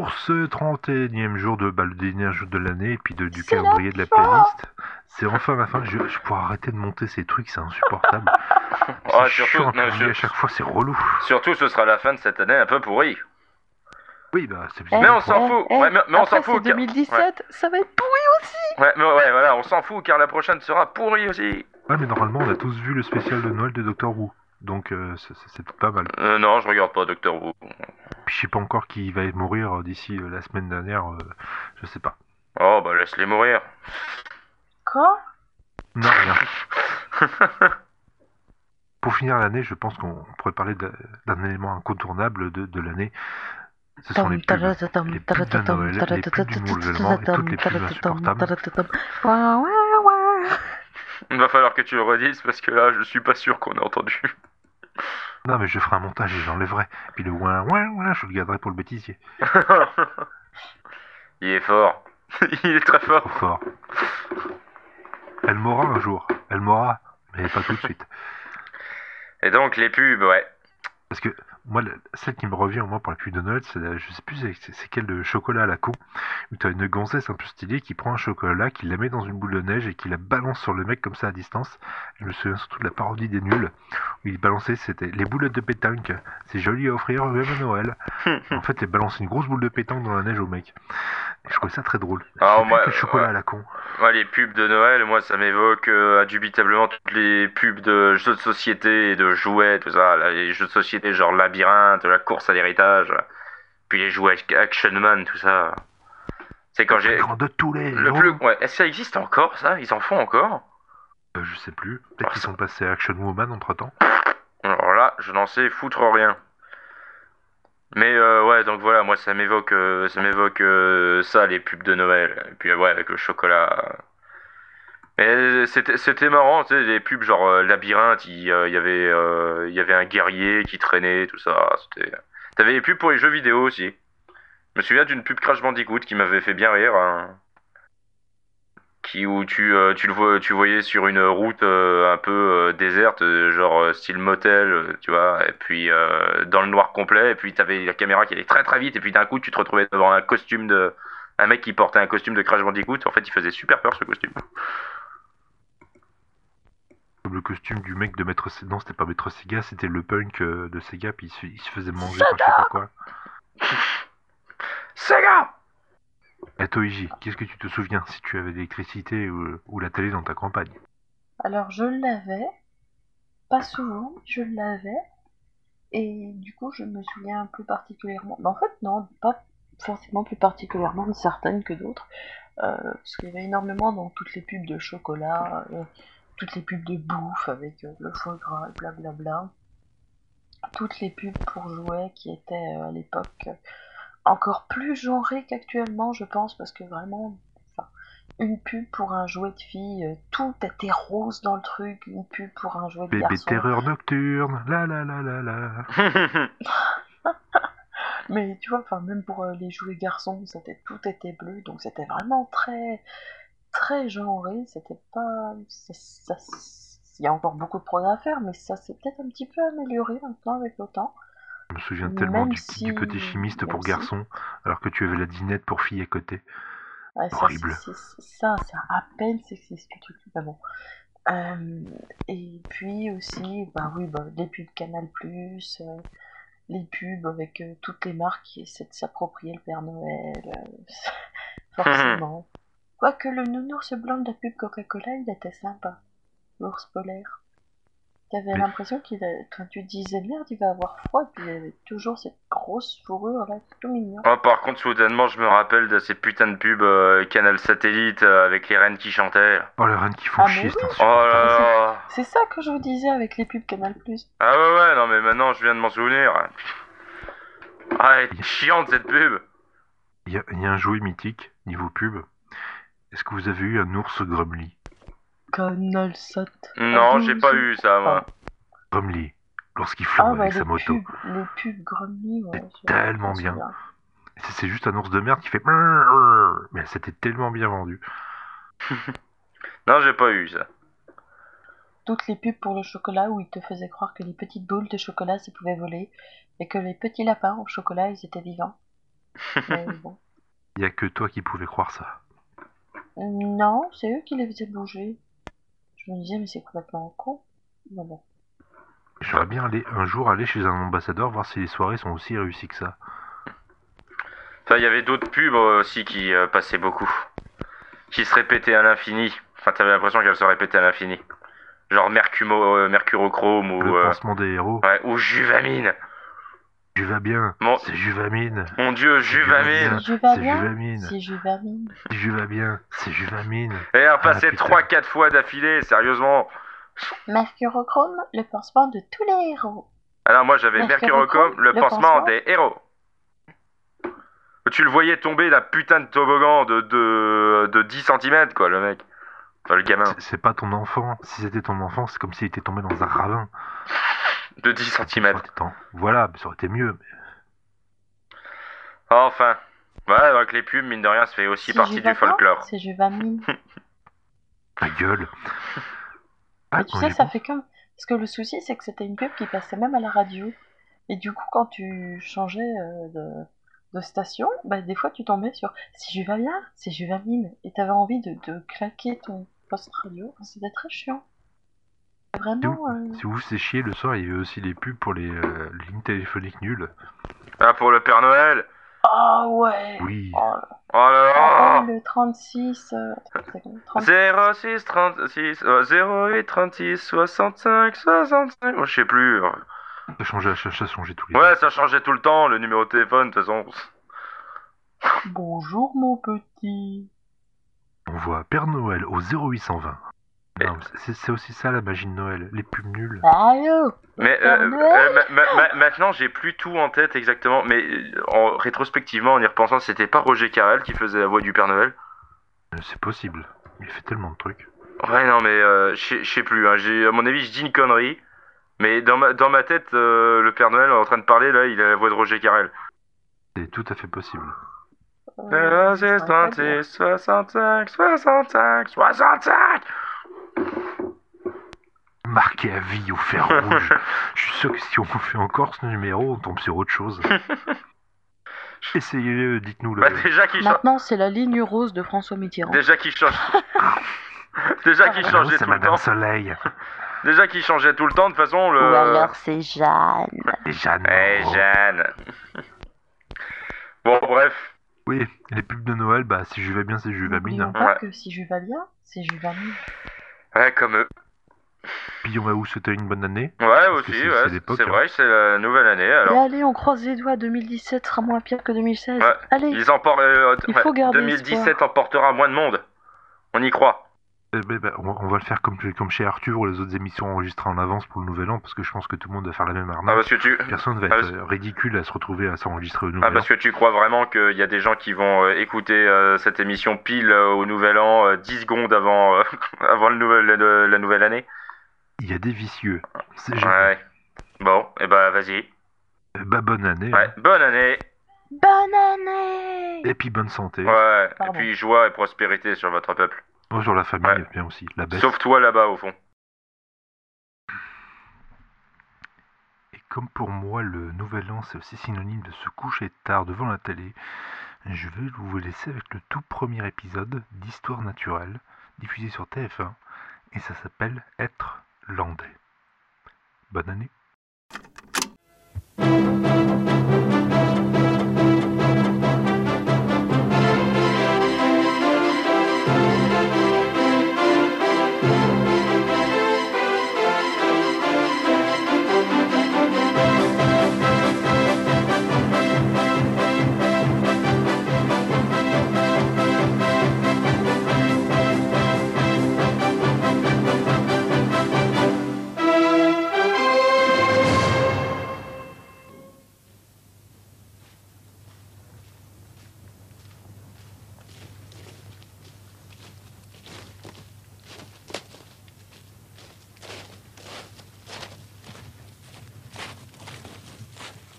pour ce 31e jour de bah, le dernier jour de l'année et puis de, du calendrier de la playlist, c'est enfin la fin. Je, je pourrais arrêter de monter ces trucs, c'est insupportable. Ah, surtout, chiant, non, à chaque fois, c'est relou. Surtout, ce sera la fin de cette année un peu pourrie. Oui, bah c'est Eh, Mais on s'en eh, fout. eh, Ouais, mais- mais on après, s'en fout, c'est car- 2017, ça va être pourri aussi. Ouais, mais ouais, voilà, on s'en fout car la prochaine sera pourrie aussi. Ouais, mais normalement, on a tous vu le spécial de Noël de Doctor Who. Donc, euh, c'est- pas mal. Euh, non, je regarde pas Doctor Who. Puis, je sais pas encore qui va mourir d'ici euh, la semaine dernière. euh, je sais pas. Oh, bah laisse-les mourir. Quoi? Non, rien. Pour finir l'année, je pense qu'on pourrait parler d'un élément incontournable de, de l'année. Ce sont les pubs. Les pubs de Noël, les pubs du Nouvel An et toutes les pubs insupportables. Il va falloir que tu le redises parce que là, je suis pas sûr qu'on ait entendu. Non, mais je ferai un montage et j'enlèverai. Puis le ouin ouin ouin, je le garderai pour le bêtisier. Il est fort. Il est très fort. Trop fort. Elle m'aura un jour. Elle m'aura. Mais pas tout de suite. Et donc, les pubs, ouais. Parce que moi, le- celle qui me revient au moins pour la pub de Noël, c'est la- je sais plus c'est- quelle de chocolat à la con, où t'as une gonzesse un peu stylée qui prend un chocolat, qui la met dans une boule de neige et qui la balance sur le mec comme ça à distance. Je me souviens surtout de la parodie des nuls, où il balançait, c'était les boulettes de pétanque. C'est joli à offrir même à Noël. en fait, il balançait une grosse boule de pétanque dans la neige au mec. Et je trouvais ça très drôle. Je Ah, moi, quel chocolat ouais. à la con. Ouais, les pubs de Noël, moi, ça m'évoque euh, indubitablement toutes les pubs de jeux de société et de jouets, tout ça. là, les jeux de société genre Labyrinthe, la course à l'héritage, puis les jouets Action Man, tout ça. C'est quand j'ai... de tous les. Le plus... Ouais, est-ce que ça existe encore, ça? Ils en font encore? Euh, je sais plus. Peut-être qu'ils sont passés à Action Woman entre temps. Alors là, je n'en sais foutre rien. Mais euh, ouais, donc voilà, moi ça m'évoque euh, ça m'évoque ça, les pubs de Noël. Et puis ouais, avec le chocolat. Mais c'était marrant, tu sais, les pubs genre euh, labyrinthe, il euh, il y avait euh, y avait un guerrier qui traînait, tout ça. T'avais les pubs pour les jeux vidéo aussi. Je me souviens d'une pub Crash Bandicoot qui m'avait fait bien rire. hein. Qui où tu euh, tu le vois tu voyais sur une route euh, un peu euh, déserte, euh, genre euh, style motel, euh, tu vois, et puis euh, dans le noir complet, et puis t'avais la caméra qui allait très très vite, et puis d'un coup tu te retrouvais devant un costume de un mec qui portait un costume de Crash Bandicoot. En fait, il faisait super peur ce costume. Comme le costume du mec de Maître Sega. Non, c'était pas Maître Sega, c'était le punk euh, de Sega, puis il se, il se faisait manger par je sais pas quoi. Sega Et Toiji, qu'est-ce que tu te souviens si tu avais l'électricité ou, ou la télé dans ta campagne? Alors je l'avais, pas souvent, je l'avais, et du coup je me souviens plus particulièrement. Mais en fait non, pas forcément plus particulièrement de certaines que d'autres, euh, parce qu'il y avait énormément dans toutes les pubs de chocolat, euh, toutes les pubs de bouffe avec euh, le foie gras et blablabla, toutes les pubs pour jouets qui étaient euh, à l'époque euh, encore plus genrées qu'actuellement je pense, parce que vraiment une pub pour un jouet de fille, tout était rose dans le truc, une pub pour un jouet de Bébé garçon. terreur nocturne, la la la la la. Mais tu vois, enfin même pour les jouets garçons, c'était tout était bleu, donc c'était vraiment très très genré. C'était pas, ça- ça- il y a encore beaucoup de progrès à faire, mais ça s'est peut-être un petit peu amélioré maintenant avec le temps. Je me souviens tellement du, petit- du si- petit chimiste même pour si- garçon, alors que tu avais la dinette pour fille à côté. Ouais, ça, Horrible. c'est- ça, c'est à peine sexiste le truc, mais bon. Euh, et puis aussi, bah oui, bah, les pubs Canal+, euh, les pubs avec euh, toutes les marques qui essaient de s'approprier le Père Noël, forcément. Quoique le nounours blanc de la pub Coca-Cola, il était sympa, l'ours polaire. T'avais Oui. l'impression qu'il a... quand tu disais merde, il va avoir froid, puis il avait toujours cette grosse fourrure là, tout mignon. Oh, par contre, soudainement, je me rappelle de ces putains de pubs euh, Canal Satellite euh, avec les reines qui chantaient. Oh, les reines qui font Ah, chier, oui. c'est Oh insupportable. là là C'est ça que je vous disais avec les pubs Canal+. Ah ouais, ouais, non, mais maintenant, je viens de m'en souvenir. Ah, elle est chiante, cette pub Il y, a- il y a un jouet mythique, niveau pub. Est-ce que vous avez eu un ours Grumly Canal Sat. Non, Ah, j'ai pas eu ça, moi. Grumly, lorsqu'il flotte Ah bah avec les sa moto. pubs, les pubs Grumly, ouais. Je- tellement je me bien. souviens. C'est c'est juste un ours de merde qui fait... Mais c'était tellement bien vendu. Non, j'ai pas eu ça. Toutes les pubs pour le chocolat où ils te faisaient croire que les petites boules de chocolat se pouvaient voler et que les petits lapins au chocolat ils étaient vivants. Mais bon. Il y a que toi qui pouvais croire ça. Non, c'est eux qui les faisaient bouger. Je me disais, mais c'est complètement con. Mais bon. J'aimerais bien aller un jour aller chez un ambassadeur voir si les soirées sont aussi réussies que ça. Enfin, il y avait d'autres pubs aussi qui euh, passaient beaucoup. Qui se répétaient à l'infini. Enfin, t'avais l'impression qu'elles se répétaient à l'infini. Genre Mercumo, euh, Mercurochrome ou, Le euh, pansement des héros. ouais, ou Juvamine. Juvabien. Mon, C'est Juvamine. mon dieu, Juvamine. C'est bien, Juvamine. si je vais bien. C'est Juvamine. Passait Ah, putain. 3-4 fois d'affilée, sérieusement. Mercurochrome, le pansement de tous les héros. Alors moi j'avais Mercurochrome, le, le pansement, pansement. des héros. Tu le voyais tomber d'un putain de toboggan de, de, de 10 cm quoi le mec. Enfin le gamin. C'est- C'est pas ton enfant. Si c'était ton enfant, c'est comme s'il était tombé dans un ravin. De 10 Ça cm. tant- Voilà, mais ça aurait été mieux. mais- Enfin. Voilà donc les pubs mine de rien ça fait aussi Si partie je du vais folklore. C'est Juvamine. Ta gueule. Ah, Mais tu sais, ça fait comme. Parce que le souci, c'est que c'était une pub qui passait même à la radio. Et du coup, quand tu changeais euh, de, de station, bah, des fois, tu tombais sur Si je vais bien, c'est Juvamine. Et t'avais envie de, de claquer ton poste radio. C'était très chiant. Vraiment. euh, Si vous c'est chier le soir, il y avait aussi les pubs pour les euh, lignes téléphoniques nulles. Ah pour le Père Noël. Ah ouais Oui. Oh, Oh là là. appelle le 36. euh, attends, c'est combien 30 06 36 euh, 08 36 65 65. Moi je sais plus. Ça changeait, ça, ça changeait tous les Ouais ça changeait tout le temps le numéro de téléphone de toute façon. Bonjour, mon petit. On voit Père Noël au 0820. C'est aussi ça la magie de Noël, les pubs nulles. Allô Mais euh, Noël euh, ma- ma- ma- maintenant, j'ai plus tout en tête exactement. Mais euh, en, rétrospectivement, en y repensant, c'était pas Roger Carrel qui faisait la voix du Père Noël? C'est possible. Il fait tellement de trucs. Ouais, non, mais euh, je sais- plus. Hein. À mon avis, je dis une connerie. Mais dans ma, dans ma tête, euh, le Père Noël en train de parler, là, il a la voix de Roger Carrel. C'est tout à fait possible. Euh, je saurais pas dire. 36, 65, 65, 65 Marqué à vie au fer rouge. Je suis sûr que si on fait encore ce numéro, on tombe sur autre chose. Essayez-le, dites-nous le. bah, Déjà qu'il cha- Maintenant, c'est la ligne rose de François Mitterrand. déjà qu'il change. déjà qu'il changeait c'est tout le Madame temps. Soleil. Déjà qu'il changeait tout le temps, de toute façon, le. Ou alors c'est Jeanne. Et Jeanne. Eh, oh. Jeanne. bon, bref. Oui, les pubs de Noël, bah si je vais bien, c'est N'oublions bien. pas Ouais. que si je vais bien, c'est Juvamine. Ouais, comme eux. Puis on va où souhaiter une bonne année Ouais, aussi, c'est- ouais. c'est hein. vrai, c'est la nouvelle année. Alors, allez, on croise les doigts, 2017 sera moins pire que 2016. Ouais. Allez, ils emportent. euh, Il ouais, faut garder 2017 emportera moins de monde. On y croit. Eh ben, ben, on, va, on va le faire comme, comme chez Arthur ou les autres émissions enregistrées en avance pour le nouvel an, parce que je pense que tout le monde va faire la même Ah, arnaque. parce que tu. Personne va Ah, être parce- euh, ridicule à se retrouver à s'enregistrer au Ah, nouvel parce que tu crois vraiment qu'il y a des gens qui vont euh, écouter euh, cette émission pile euh, au nouvel an, euh, 10 secondes avant, euh, avant le nouvel, le- la nouvelle année? an. Il y a des vicieux. C'est. Ouais. Bon, et bah vas-y. Euh, Bah, bonne année. Ouais, hein. bonne année. bonne année Et puis bonne santé. Ouais, et puis joie et prospérité sur votre peuple. Bonjour la famille, Ouais. bien aussi. La baisse. Sauf toi là-bas au fond. Et comme pour moi, le nouvel an, c'est aussi synonyme de se coucher tard devant la télé, je vais vous laisser avec le tout premier épisode d'Histoire naturelle, diffusé sur TF1, et ça s'appelle Être landais. Bonne année.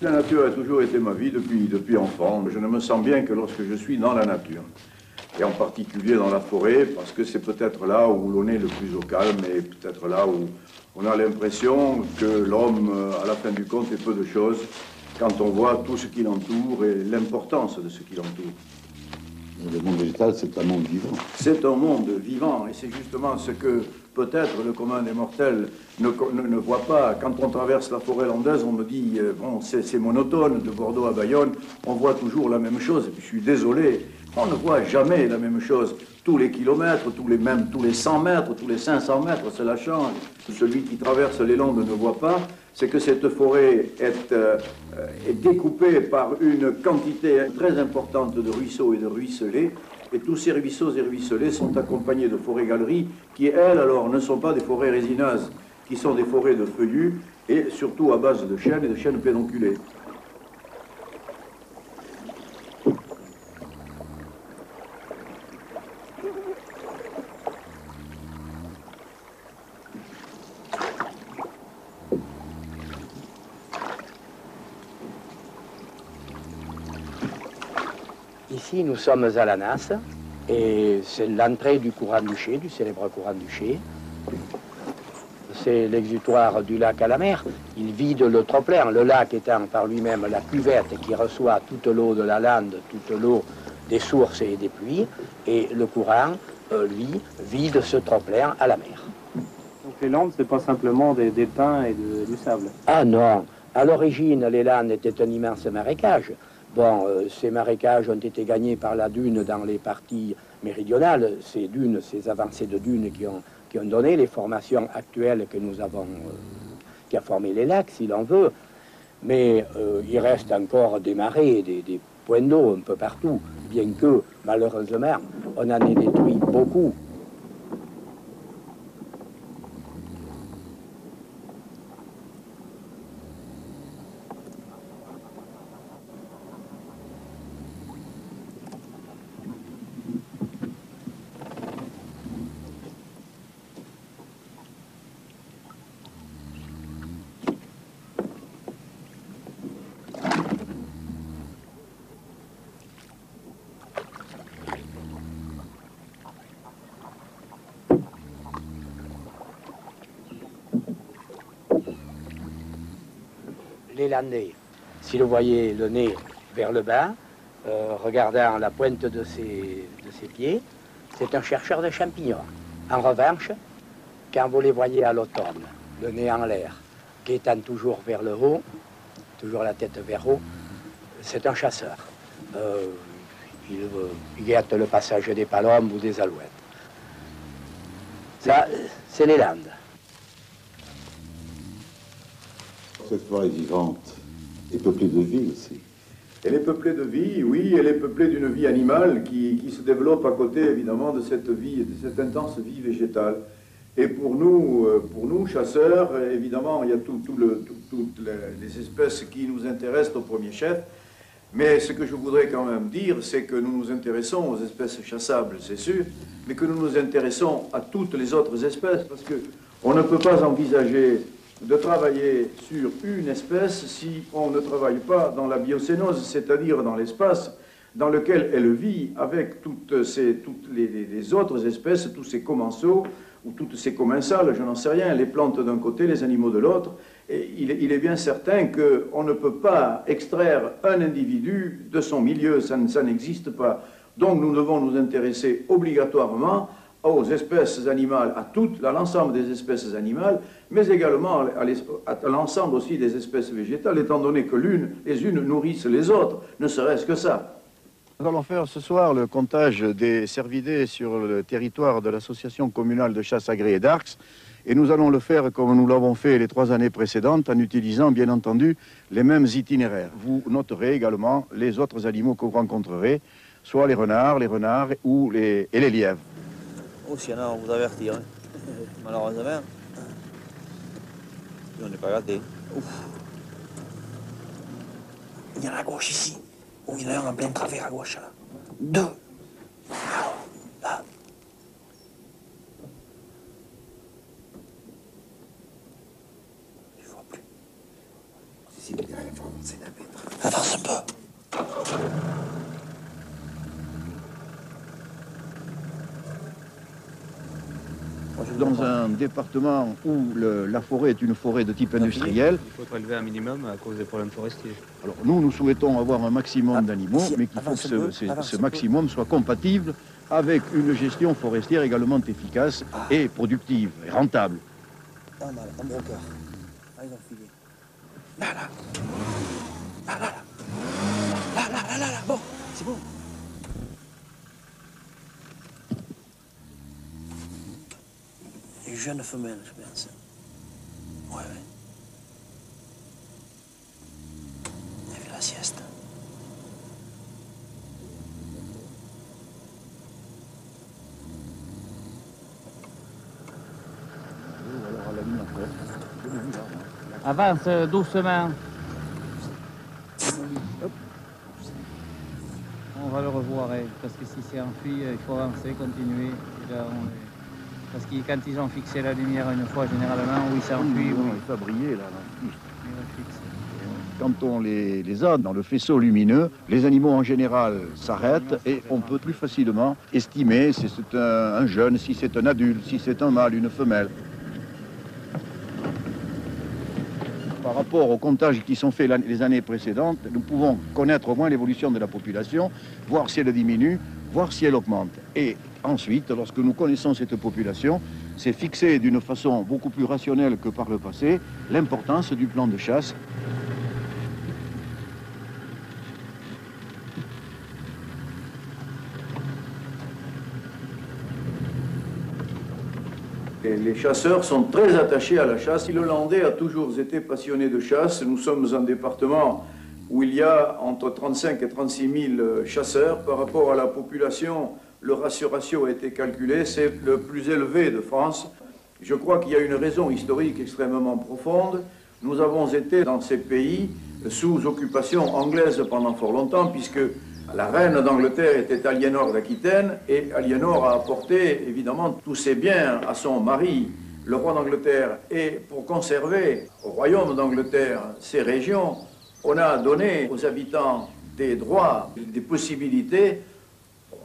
La nature a toujours été ma vie depuis, depuis enfant, mais je ne me sens bien que lorsque je suis dans la nature. Et en particulier dans la forêt, parce que c'est peut-être là où l'on est le plus au calme et peut-être là où on a l'impression que l'homme, à la fin du compte, est peu de choses quand on voit tout ce qui l'entoure et l'importance de ce qui l'entoure. Le monde végétal, c'est un monde vivant. C'est un monde vivant et c'est justement ce que peut-être le commun des mortels ne, voit pas. Quand on traverse la forêt landaise, on me dit, euh, bon, c'est monotone, de Bordeaux à Bayonne, on voit toujours la même chose. Et puis je suis désolé, on ne voit jamais la même chose. Tous les kilomètres, tous les mêmes, tous les 100 mètres, tous les 500 mètres, cela change. Celui qui traverse les Landes ne voit pas, c'est que cette forêt est, euh, est, découpée par une quantité très importante de ruisseaux et de ruisselets. Et tous ces ruisseaux et ruisselets sont accompagnés de forêts-galeries qui, elles, alors, ne sont pas des forêts résineuses, qui sont des forêts de feuillus et surtout à base de chênes et de chênes pédonculés. Ici, nous sommes à la Nasse, et c'est l'entrée du courant du Ché, du célèbre courant du Ché. C'est l'exutoire du lac à la mer. Il vide le trop-plein, le lac étant par lui-même la cuvette qui reçoit toute l'eau de la lande, toute l'eau des sources et des pluies, et le courant, euh, lui, vide ce trop-plein à la mer. Donc les landes, c'est pas simplement des, des pins et de, du sable? Ah non, à l'origine, les landes étaient un immense marécage. Bon, euh, ces marécages ont été gagnés par la dune dans les parties méridionales. Ces dunes, ces avancées de dunes qui ont, donné les formations actuelles que nous avons, euh, qui a formé les lacs, si l'on veut. Mais euh, il reste encore des marais, des, des points d'eau un peu partout, bien que, malheureusement, on en ait détruit beaucoup. Landais, si vous voyez le nez vers le bas, euh, regardant la pointe de ses, pieds, c'est un chercheur de champignons. En revanche, quand vous les voyez à l'automne, le nez en l'air, guettant toujours vers le haut, toujours la tête vers haut, c'est un chasseur. Euh, il, il le passage des palombes ou des alouettes. Ça, c'est les Landes. Cette forêt vivante est peuplée de vie aussi. Elle est peuplée de vie, oui, elle est peuplée d'une vie animale qui, qui, se développe à côté, évidemment, de cette vie, de cette intense vie végétale. Et pour nous, pour nous chasseurs, évidemment, il y a toutes tout tout, les, les espèces qui nous intéressent au premier chef. Mais ce que je voudrais quand même dire, c'est que nous nous intéressons aux espèces chassables, c'est sûr, mais que nous nous intéressons à toutes les autres espèces, parce qu'on ne peut pas envisager de travailler sur une espèce si on ne travaille pas dans la biocénose, c'est-à-dire dans l'espace dans lequel elle vit avec toutes, les, autres espèces, tous ces commensaux ou toutes ces commensales, je n'en sais rien, les plantes d'un côté, les animaux de l'autre. Il, est bien certain qu'on ne peut pas extraire un individu de son milieu, ça n'existe pas. Donc nous devons nous intéresser obligatoirement aux espèces animales, à toutes, à l'ensemble des espèces animales, mais également à l'ensemble aussi des espèces végétales, étant donné que l'une, les unes nourrissent les autres, ne serait-ce que ça. Nous allons faire ce soir le comptage des cervidés sur le territoire de l'association communale de chasse agréée d'Arx, et nous allons le faire comme nous l'avons fait les trois années précédentes, en utilisant bien entendu les mêmes itinéraires. Vous noterez également les autres animaux que vous rencontrerez, soit les renards, les renards ou les, et les lièvres. Aussi, on vous avertir. Hein. Malheureusement, on n'est pas gâté. Il y en a à gauche ici. Oh, il y en a un en plein travers à gauche. Là. Deux. Là. Je vois plus. Si, il y a. Avance un peu. Moi, je dans un département où le- la forêt est une forêt de type industriel. Il faut prélever un minimum à cause des problèmes forestiers. Alors nous, nous souhaitons avoir un maximum d'animaux, si, mais qu'il faut que ce, peu, maximum soit compatible avec une gestion forestière également efficace et productive et rentable. Pas mal, un broqueur. Ah, ils ont filé. Là, là. Là, là, là. Là, là, là, là, là. Bon, c'est bon. Une jeune femelle, je pense. Ouais, ouais. Elle fait la sieste. Avance euh, doucement. On va le revoir, parce que si c'est enfui, il faut avancer, continuer. Et là, on est- Parce que quand ils ont fixé la lumière une fois, généralement, oui, ça enfuit, oui. Il va briller là. Quand on les, les a dans le faisceau lumineux, les animaux en général s'arrêtent et on peut plus facilement estimer si c'est un, un jeune, si c'est un adulte, si c'est un mâle, une femelle. Par rapport aux comptages qui sont faits les années précédentes, nous pouvons connaître au moins l'évolution de la population, voir si elle diminue, voir si elle augmente. Et ensuite, lorsque nous connaissons cette population, c'est fixer d'une façon beaucoup plus rationnelle que par le passé l'importance du plan de chasse Et les chasseurs sont très attachés à la chasse. Le Landais a toujours été passionné de chasse. Nous sommes un département où il y a entre 35 et 36 000 chasseurs. Par rapport à la population, le ratio, ratio a été calculé. C'est le plus élevé de France. Je crois qu'il y a une raison historique extrêmement profonde. Nous avons été dans ces pays sous occupation anglaise pendant fort longtemps, puisque la reine d'Angleterre était Aliénor d'Aquitaine, et Aliénor a apporté évidemment tous ses biens à son mari, le roi d'Angleterre. Et pour conserver au royaume d'Angleterre ces régions, on a donné aux habitants des droits, des possibilités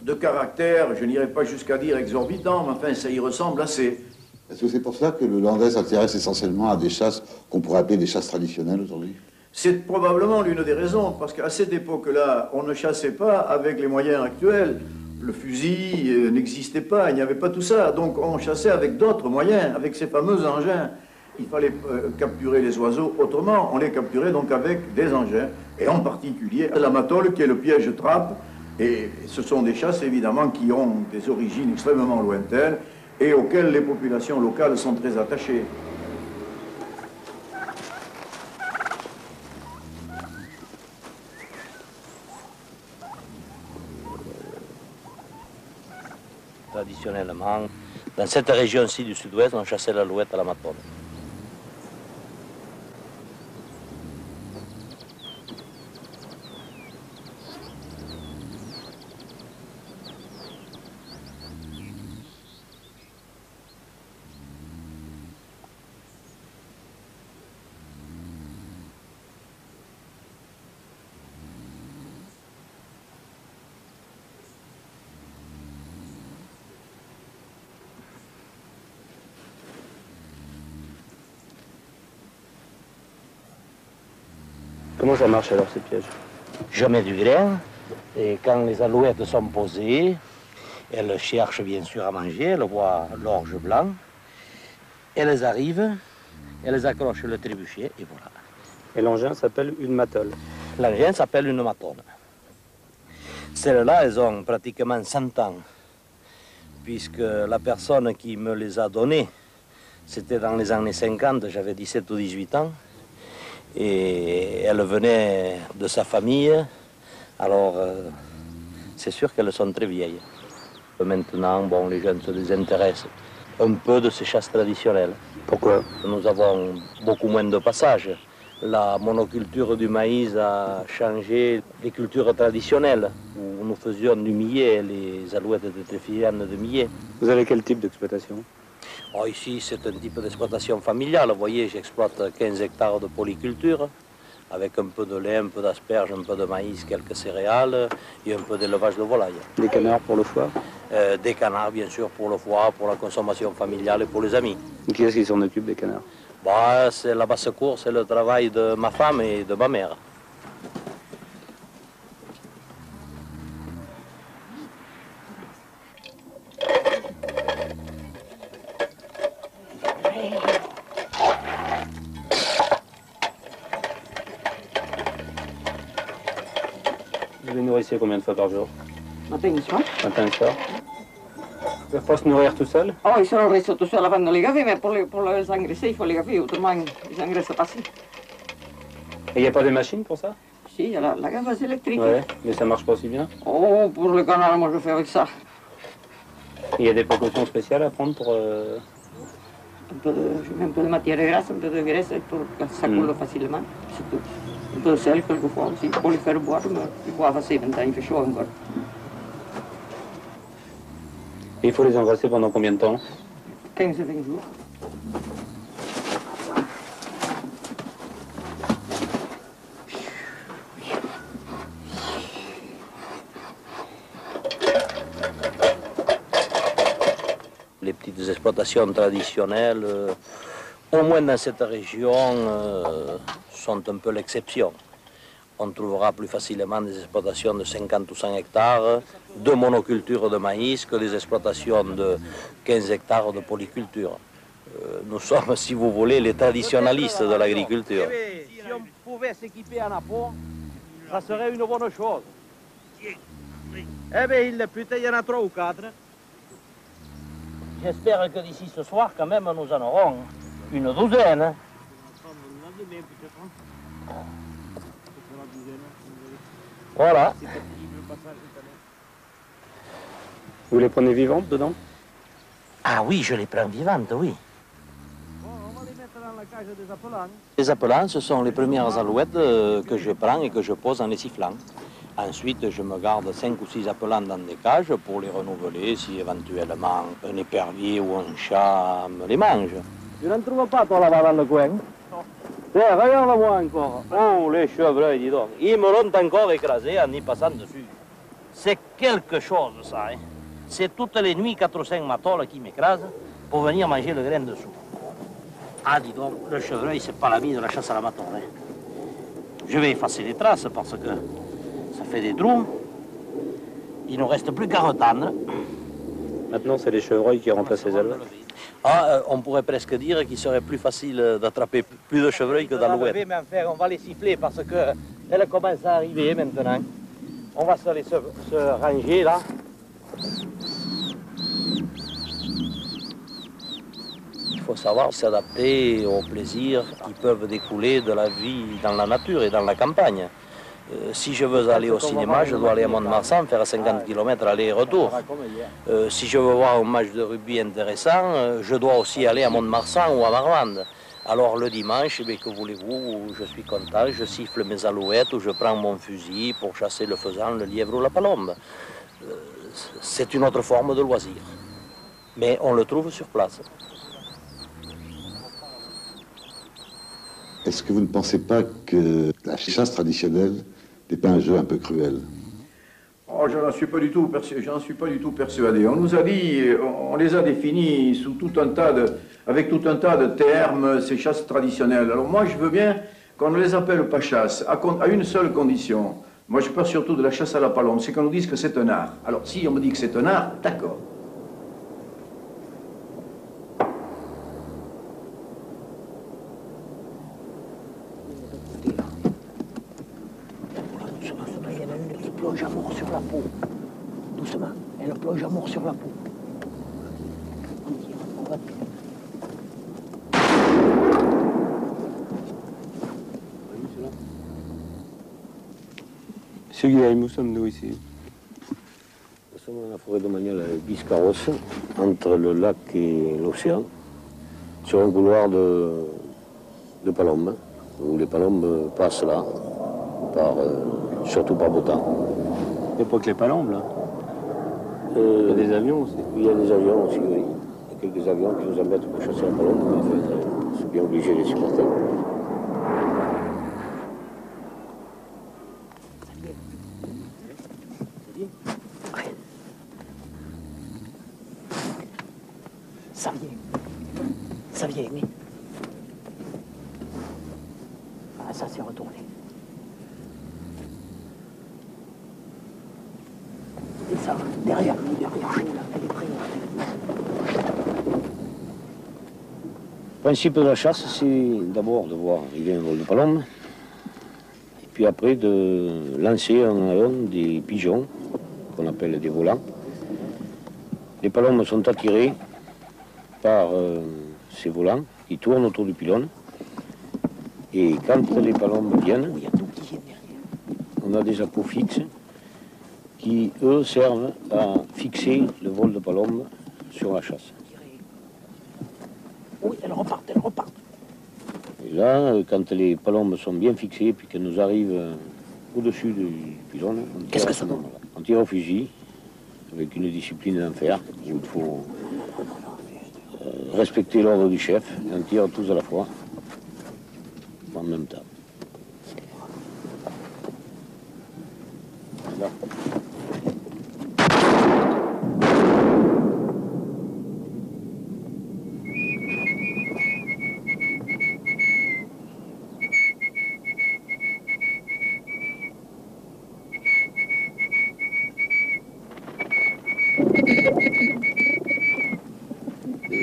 de caractère, je n'irai pas jusqu'à dire exorbitant, mais enfin ça y ressemble assez. Est-ce que c'est pour ça que le Landais s'intéresse essentiellement à des chasses qu'on pourrait appeler des chasses traditionnelles aujourd'hui? C'est probablement l'une des raisons, parce qu'à cette époque-là, on ne chassait pas avec les moyens actuels. Le fusil euh, n'existait pas, il n'y avait pas tout ça. Donc on chassait avec d'autres moyens, avec ces fameux engins. Il fallait euh, capturer les oiseaux autrement, on les capturait donc avec des engins, et en particulier la matole qui est le piège trappe. Et ce sont des chasses évidemment qui ont des origines extrêmement lointaines et auxquelles les populations locales sont très attachées. Traditionnellement, dans cette région-ci du sud-ouest, on chassait l'alouette à la matone. Ça marche alors ces pièges Je mets du grain et quand les alouettes sont posées, elles cherchent bien sûr à manger, elles voient l'orge blanc, elles arrivent, elles accrochent le trébuchet et voilà. Et l'engin s'appelle une matole. L'engin s'appelle une matone. Celles-là, elles ont pratiquement 100 ans, puisque la personne qui me les a données, c'était dans les années 50, j'avais 17 ou 18 ans, et elle venait de sa famille, alors euh, c'est sûr qu'elles sont très vieilles. Maintenant, bon, les jeunes se désintéressent un peu de ces chasses traditionnelles. Pourquoi Nous avons beaucoup moins de passages. La monoculture du maïs a changé les cultures traditionnelles, où nous faisions du millet, les alouettes étaient filianes de millet. Vous avez quel type d'exploitation? Oh, ici, c'est un type d'exploitation familiale. Vous voyez, j'exploite 15 hectares de polyculture, avec un peu de lait, un peu d'asperges, un peu de maïs, quelques céréales et un peu d'élevage de volailles. Des canards pour le foie? Euh, des canards, bien sûr, pour le foie, pour la consommation familiale et pour les amis. Qui est-ce qui s'en occupe des canards? Bah, c'est la basse-cour, c'est le travail de ma femme et de ma mère. Combien de fois par jour Matin et soir. Matin et soir Ils peuvent pas se nourrir tout seuls Oh, ils se nourrissent tout seuls avant de les gaver, mais pour les, pour les engraisser, il faut les gaver, autrement ils engraissent pas assez. Et il n'y a pas des machines pour ça? Si, il y a la, la gaveuse électrique. Ouais, mais ça marche pas aussi bien. Oh, pour le canard, moi je fais avec ça. Il y a des précautions spéciales à prendre pour... euh, Un peu de, je mets un peu de matière grasse, un peu de graisse pour que ça coule facilement, c'est tout. Un peu de sel quelquefois aussi, pour les faire boire, mais ils boivent assez maintenant, il fait chaud encore. Et il faut les engraisser pendant combien de temps? 15 20 jours. Les petites exploitations traditionnelles, euh, au moins dans cette région, euh, sont un peu l'exception. On trouvera plus facilement des exploitations de 50 ou 100 hectares de monoculture de maïs que des exploitations de 15 hectares de polyculture. Euh, nous sommes, si vous voulez, les traditionalistes de l'agriculture. Si on pouvait s'équiper en apport, ça serait une bonne chose. Eh bien, il putain, il y en a trois ou quatre. J'espère que d'ici ce soir, quand même, nous en aurons une douzaine. hein. Voilà. Vous les prenez vivantes dedans Ah oui, je les prends vivantes, oui. Les appelants, ce sont les premières alouettes euh, que je prends et que je pose en les sifflant. Ensuite, je me garde 5 ou 6 appelants dans des cages pour les renouveler si éventuellement un épervier ou un chat me les mange. Tu n'en trouves pas, toi, là-bas, dans le coin Tiens, regarde-moi encore. Oh, les chevreuils, dis donc. Ils me l'ont encore écrasé en y passant dessus. C'est quelque chose, ça. Hein. C'est toutes les nuits 4 ou 5 matoles qui m'écrasent pour venir manger le grain dessous. Ah, dis donc, le chevreuil, c'est pas l'ami de la chasse à la matole. hein. Je vais effacer les traces parce que ça fait des trous. Il ne reste plus qu'à retendre. Maintenant, c'est les chevreuils qui remplacent les alouettes. Ah, euh, on pourrait presque dire qu'il serait plus facile euh, d'attraper plus de chevreuils que d'alouettes. Mais enfin, on va les siffler parce que elles commencent à arriver maintenant. On va se, les se, se ranger là. Il faut savoir s'adapter aux plaisirs qui peuvent découler de la vie dans la nature et dans la campagne. Euh, si je veux aller au cinéma, je dois aller à Mont-de-Marsan, faire 50 km aller et retour. Si je veux voir un match de rugby intéressant, euh, je dois aussi aller à Mont-de-Marsan ou à Marmande. Alors le dimanche, eh que voulez-vous, je suis content, je siffle mes alouettes ou je prends mon fusil pour chasser le faisan, le lièvre ou la palombe. Euh, C'est une autre forme de loisir. Mais on le trouve sur place. Est-ce que vous ne pensez pas que la chasse traditionnelle n'est pas un jeu un peu cruel Oh, je n'en suis pas du tout persuadé. On nous a dit, on les a définis sous tout un tas de, avec tout un tas de termes, ces chasses traditionnelles. Alors moi, je veux bien qu'on ne les appelle pas chasse, à, à une seule condition. Moi, je parle surtout de la chasse à la palombe, c'est qu'on nous dise que c'est un art. Alors, si on me dit que c'est un art, d'accord. Il y en a une qui plonge à mort sur la peau. Doucement, elle plonge à mort sur la peau. On va- Guillaume, où sommes-nous ici Nous sommes dans la forêt domaniale Biscarrosse, entre le lac et l'océan, sur un couloir de, de palombes, où les palombes passent là, par, euh, surtout par beau temps. Il n'y a pas que les palombes, là. Euh, Il y a des avions aussi. Il y a des avions aussi, oui. Il y a quelques avions qui nous embêtent pour chasser la palombe, mais enfin, euh, c'est bien obligé de les supporter. ça vient. Ça vient, oui. Ah, ça s'est retourné. Et ça, derrière nous, derrière nous, là, elle est prise. Le principe de la chasse, c'est d'abord de voir arriver un vol de palombe, et puis après de lancer en avion des pigeons, qu'on appelle des volants. Les palombes sont attirées par euh, ces volants qui tournent autour du pylône. Et quand les palombes viennent, on a des appos fixes qui, eux, servent à fixer le vol de palombe sur la chasse. Elle repart, elle repart. Et là, euh, quand les palombes sont bien fixées, puis qu'elles nous arrivent euh, au-dessus du pylône, on tire, Qu'est-ce que ça. On tire au fusil, avec une discipline d'enfer, où il faut euh, respecter l'ordre du chef, et on tire tous à la fois, en même temps. Voilà.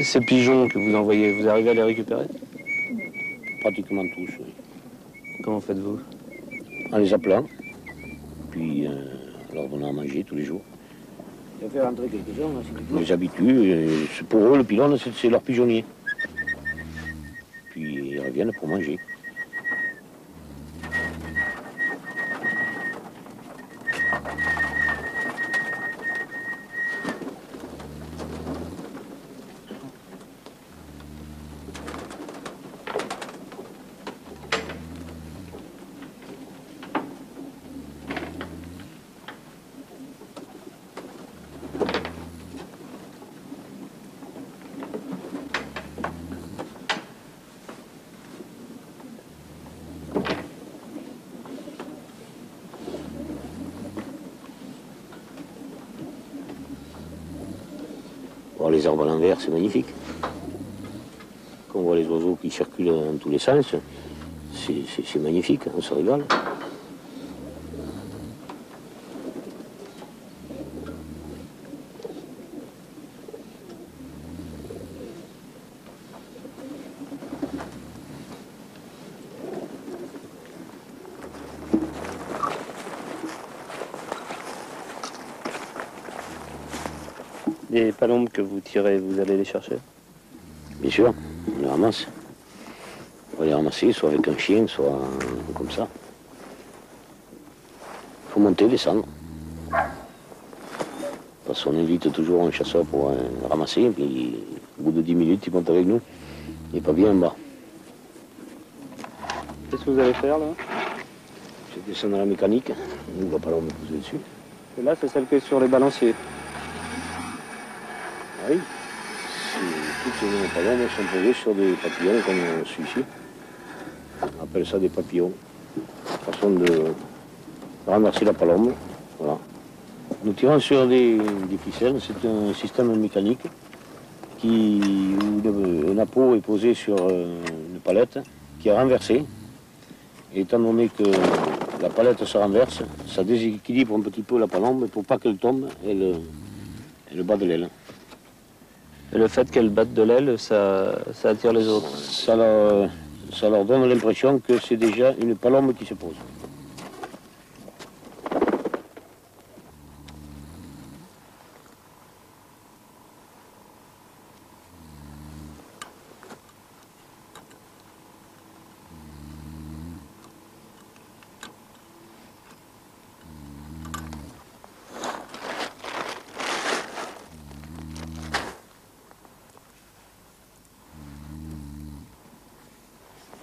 Ces pigeons que vous envoyez, vous arrivez à les récupérer? Pratiquement tous, oui. Comment faites-vous? En les appelant, puis euh, en leur donnant à manger tous les jours. Je vais faire rentrer quelques-uns, On veux. les habitue, c'est- pour eux, le pylône, c'est leur pigeonnier. Puis ils reviennent pour manger. Les arbres à l'envers, c'est magnifique. Quand on voit les oiseaux qui circulent dans tous les sens, c'est magnifique, on se régale. Les palombes que vous tirez, vous allez les chercher? Bien sûr, on les ramasse. On va les ramasser, soit avec un chien, soit comme ça. Il faut monter, descendre. Parce qu'on invite toujours un chasseur pour ramasser, et puis au bout de 10 minutes, il monte avec nous. Il n'est pas bien en bas. Qu'est-ce que vous allez faire là? C'est descendre à la mécanique, on ne va pas leur me poser dessus. Et là, c'est celle qui est sur les balanciers. Ah Oui. C'est- Toutes ces palombes sont posées sur des papillons comme celui-ci. On appelle ça des papillons. Façon de renverser la palombe. Voilà. Nous tirons sur des, ficelles. C'est un système mécanique qui, où le- un appôt est posé sur euh, une palette qui est renversée. Et étant donné que la palette se renverse, ça déséquilibre un petit peu la palombe et pour pas qu'elle tombe, elle, elle bat de l'aile. Et le fait qu'elles battent de l'aile, ça, attire les autres. Ça leur, ça leur donne l'impression que c'est déjà une palombe qui se pose.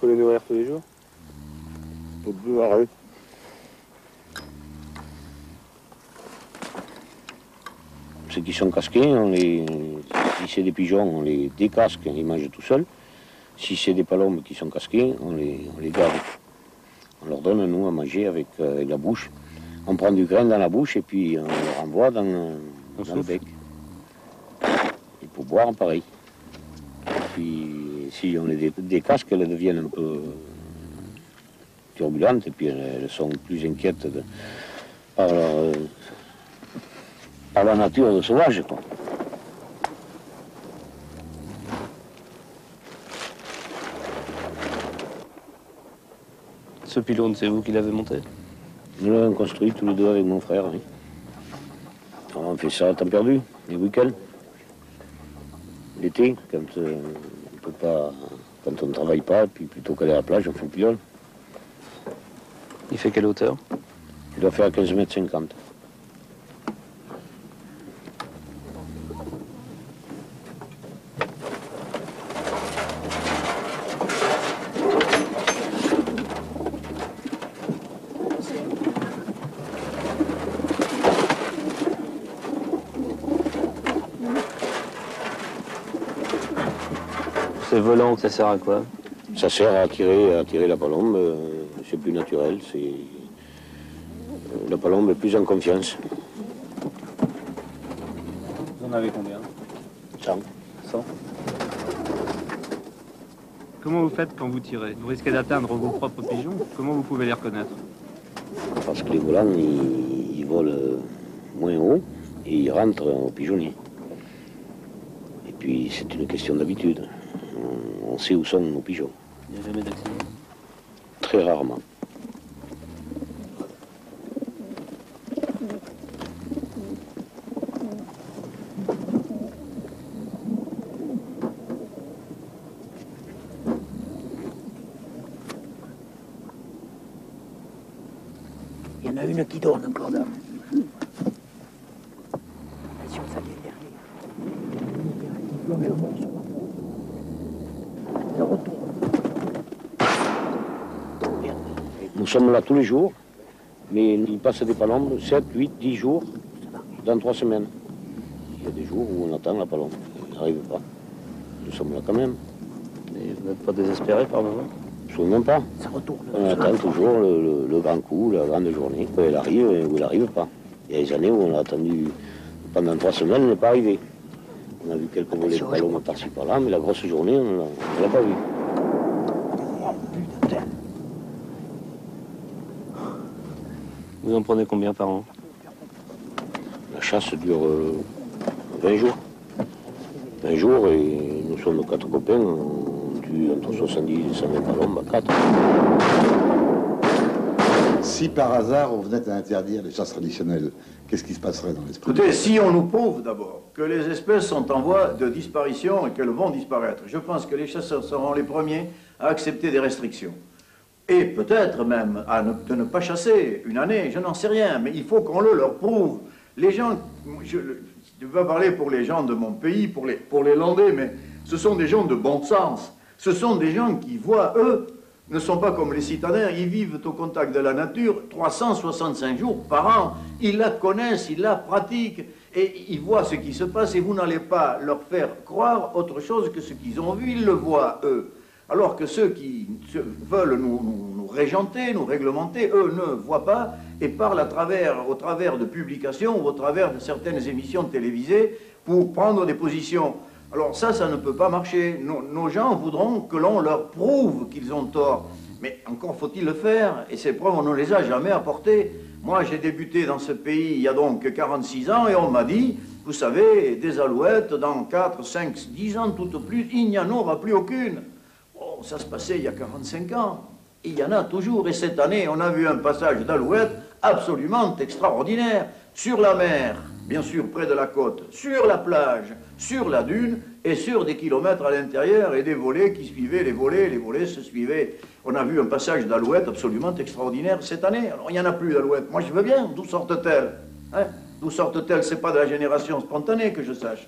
Faut les nourrir tous les jours Pour deux arrêts. Ceux qui sont casqués, on les, si c'est des pigeons, on les décasque, ils mangent tout seuls. Si c'est des palombes qui sont casqués, on les, on les garde. On leur donne, nous, à manger avec, euh, avec la bouche. On prend du grain dans la bouche et puis on leur envoie dans, euh, dans le bec. Et pour boire, pareil. puis si on les décache, qu'elles deviennent un peu turbulentes, et puis elles, elles sont plus inquiètes de- par, leur, euh, par la nature de sauvage. Quoi. Ce pylône, c'est vous qui l'avez monté? Nous l'avons construit tous les deux avec mon frère. oui. On fait ça à temps perdu, les week-ends. L'été, quand euh, pas, quand on ne travaille pas, puis plutôt qu'aller à la plage, on fait le pylône. Il fait quelle hauteur? Il doit faire 15 mètres 50. C'est volant, ça sert à quoi Ça sert à attirer, à attirer la palombe, euh, c'est plus naturel, c'est... euh, La palombe est plus en confiance. Vous en avez combien 100. 100. Comment vous faites quand vous tirez? Vous risquez d'atteindre vos propres pigeons? Comment vous pouvez les reconnaître? Parce que les volants, ils, ils volent moins haut et ils rentrent au pigeonnier. Et puis c'est une question d'habitude. Sait où sont nos pigeons, Il n'y a jamais d'accident. très rarement. Il y en a une qui donne encore là. Attention, ça vient derrière. Ça retourne. Nous sommes là tous les jours, mais il passe des palombes 7, 8, 10 jours dans trois semaines. Il y a des jours où on attend la palombe, elle n'arrive pas. Nous sommes là quand même. Et vous n'êtes pas désespéré par moment? Absolument pas. Ça retourne. On attend toujours le, le- le grand coup, la grande journée, où elle arrive et où elle n'arrive pas. Il y a des années où on a attendu pendant trois semaines, elle n'est pas arrivée. On a vu quelques volets de ballons par-ci par-là, mais la grosse journée, on ne l'a pas vue. Vous en prenez combien par an? La chasse dure euh, 20 jours. 20 jours et nous sommes quatre copains, on tue entre 70 et 120 palombes à quatre. Si par hasard on venait à interdire les chasses traditionnelles, qu'est-ce qui se passerait dans l'esprit? Écoutez, si on nous prouve d'abord que les espèces sont en voie de disparition et qu'elles vont disparaître, je pense que les chasseurs seront les premiers à accepter des restrictions. Et peut-être même de ne pas chasser une année, je n'en sais rien, mais il faut qu'on le leur prouve. Les gens, je ne veux pas parler pour les gens de mon pays, pour les, pour les Landais, mais ce sont des gens de bon sens. Ce sont des gens qui voient, eux, ne sont pas comme les citadins, ils vivent au contact de la nature 365 jours par an. Ils la connaissent, ils la pratiquent et ils voient ce qui se passe et vous n'allez pas leur faire croire autre chose que ce qu'ils ont vu, ils le voient eux. Alors que ceux qui veulent nous, régenter, nous réglementer, eux ne voient pas et parlent au travers de publications ou au travers de certaines émissions télévisées pour prendre des positions. Alors ça, ça ne peut pas marcher. Nos, nos gens voudront que l'on leur prouve qu'ils ont tort. Mais encore faut-il le faire, et ces preuves, on ne les a jamais apportées. Moi, j'ai débuté dans ce pays il y a donc 46 ans, et on m'a dit, vous savez, des alouettes, dans 4, 5, 10 ans tout au plus, il n'y en aura plus aucune. Oh, ça se passait il y a 45 ans. Il y en a toujours. Et cette année, on a vu un passage d'alouettes absolument extraordinaire. Sur la mer, bien sûr près de la côte, sur la plage, sur la dune et sur des kilomètres à l'intérieur et des volets qui suivaient les volets, les volets se suivaient. On a vu un passage d'alouettes absolument extraordinaire cette année. Alors il n'y en a plus d'alouettes. Moi je veux bien. D'où sortent-elles? Hein? D'où sortent-elles? C'est pas de la génération spontanée que je sache.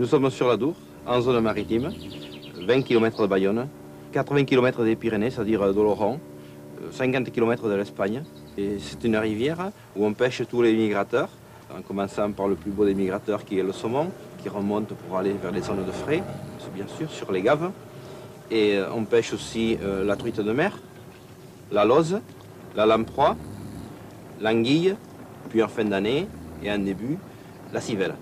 Nous sommes sur la Dour, en zone maritime, 20 km de Bayonne, 80 km des Pyrénées, c'est-à-dire de l'Oran, 50 km de l'Espagne. Et c'est une rivière où on pêche tous les migrateurs, en commençant par le plus beau des migrateurs qui est le saumon, qui remonte pour aller vers les zones de frais, bien sûr, sur les gaves. Et euh, on pêche aussi euh, la truite de mer, la lose, la lamproie, l'anguille, puis en fin d'année et en début, la civelle.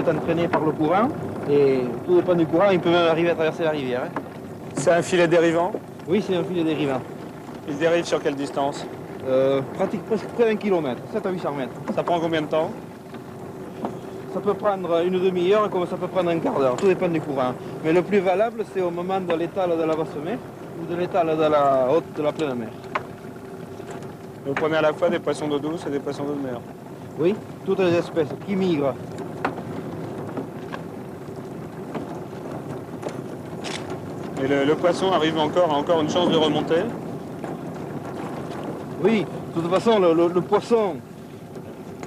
Est entraîné par le courant et tout dépend du courant, il peut même arriver à traverser la rivière. hein. C'est un filet dérivant Oui, c'est un filet dérivant. Il dérive sur quelle distance Euh, pratique presque près d'un kilomètre, 7 à 800 mètres. Ça prend combien de temps Ça peut prendre une demi-heure comme ça peut prendre un quart d'heure, tout dépend du courant. Mais le plus valable, c'est au moment de l'étale de la basse mer ou de l'étale de la haute de la pleine mer. Vous prenez à la fois des poissons d'eau douce et des poissons d'eau de mer. Oui, toutes les espèces qui migrent. Et le, le poisson arrive encore, a encore une chance de remonter. Oui, de toute façon, le, le- le poisson,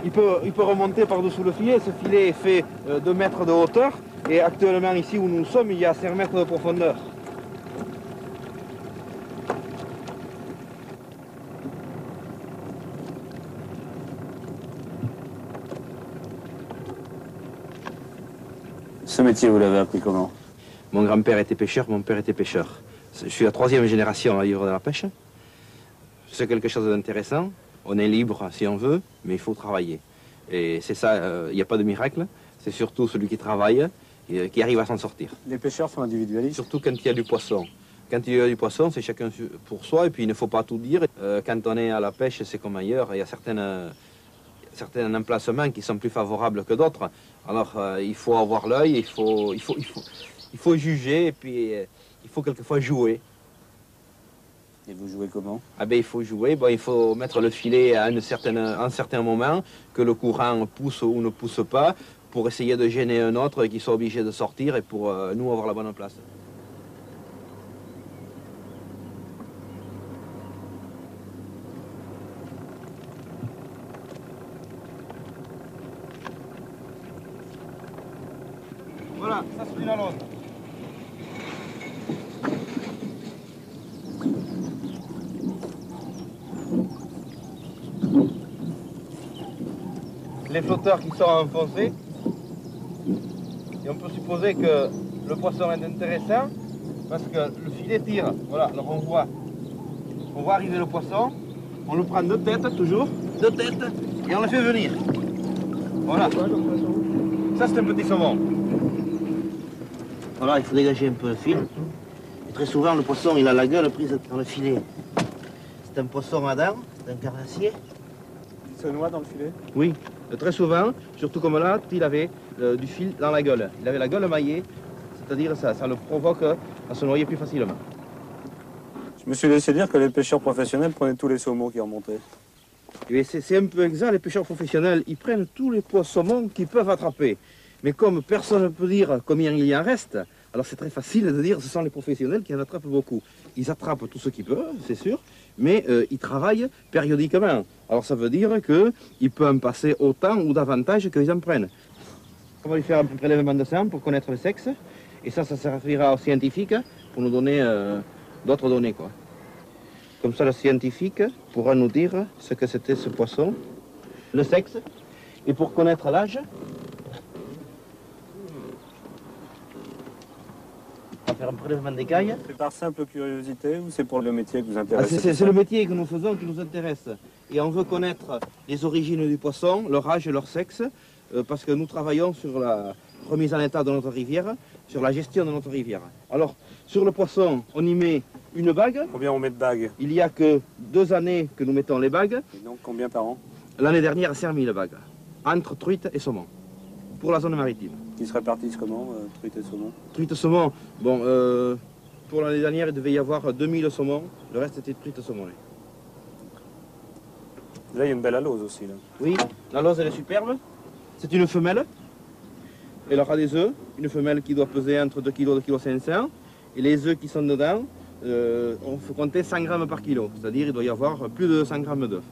il peut, il peut remonter par-dessous le filet. Ce filet est fait 2 mètres de hauteur. Et actuellement, ici où nous sommes, il y a 5 mètres de profondeur. Ce métier, vous l'avez appris comment? Mon grand-père était pêcheur, mon père était pêcheur. Je suis la troisième génération à vivre dans la pêche. C'est quelque chose d'intéressant. On est libre si on veut, mais il faut travailler. Et c'est ça, euh, il n'y a pas de miracle. C'est surtout celui qui travaille et, qui arrive à s'en sortir. Les pêcheurs sont individualistes. Surtout quand il y a du poisson. Quand il y a du poisson, c'est chacun pour soi, et puis il ne faut pas tout dire. Euh, quand on est à la pêche, c'est comme ailleurs. Il y a certaines, euh, certains emplacements qui sont plus favorables que d'autres. Alors euh, il faut avoir l'œil, il faut, il, faut, il, faut, il faut juger, et puis euh, il faut quelquefois jouer. Et vous jouez comment? Ah ben, il faut jouer, bon, il faut mettre le filet à une certaine, un certain moment, que le courant pousse ou ne pousse pas, pour essayer de gêner un autre qui soit obligé de sortir et pour euh, nous avoir la bonne place. Voilà, ça c'est une alonde. Flotteurs qui sont enfoncés. Et on peut supposer que le poisson est intéressant parce que le filet tire. Voilà, alors on voit, on voit arriver le poisson, on le prend de tête toujours, de tête, et on le fait venir. Voilà. Ça c'est un petit saumon. Voilà, il faut dégager un peu le fil. Et très souvent, le poisson, il a la gueule prise dans le filet. C'est un poisson à dents, c'est un carnassier. Il se noie dans le filet Oui, très souvent, surtout comme là, il avait euh, du fil dans la gueule. Il avait la gueule maillée, c'est-à-dire ça, ça le provoque à se noyer plus facilement. Je me suis laissé dire que les pêcheurs professionnels prenaient tous les saumons qui remontaient. C'est un peu exact, les pêcheurs professionnels, ils prennent tous les poissons qu'ils peuvent attraper. Mais comme personne ne peut dire combien il y en reste, alors c'est très facile de dire ce sont les professionnels qui en attrapent beaucoup. Ils attrapent tout ce qu'ils peuvent, c'est sûr, mais euh, ils travaillent périodiquement. Alors ça veut dire qu'ils peuvent en passer autant ou davantage qu'ils en prennent. On va lui faire un prélèvement de sang pour connaître le sexe, et ça, ça servira aux scientifiques pour nous donner euh, d'autres données. Quoi. Comme ça, le scientifique pourra nous dire ce que c'était ce poisson, le sexe, et pour connaître l'âge, on va faire un prélèvement d'écailles. C'est par simple curiosité ou c'est pour le métier que vous Ah, intéressez c'est- c'est c'est le métier que nous faisons qui nous intéresse. Et on veut connaître les origines du poisson, leur âge et leur sexe, euh, parce que nous travaillons sur la remise en état de notre rivière, sur la gestion de notre rivière. Alors, sur le poisson, on y met une bague. Combien on met de bagues? Il y a que deux années que nous mettons les bagues. Et donc combien par an? L'année dernière, 5000 bagues, entre truite et saumon, pour la zone maritime. Qui se répartissent comment, euh, truite et saumon? Truite et saumon, bon, euh, pour l'année dernière, il devait y avoir 2000 saumons, le reste était truite et saumon. Là, il y a une belle alose aussi. Là. Oui, la lose, elle est superbe. c'est une femelle. Elle aura des œufs. Une femelle qui doit peser entre 2 kg et 2 kg 500. Et les œufs qui sont dedans, euh, on faut compter 100 grammes par kilo. C'est-à-dire il doit y avoir plus de 100 grammes d'œufs.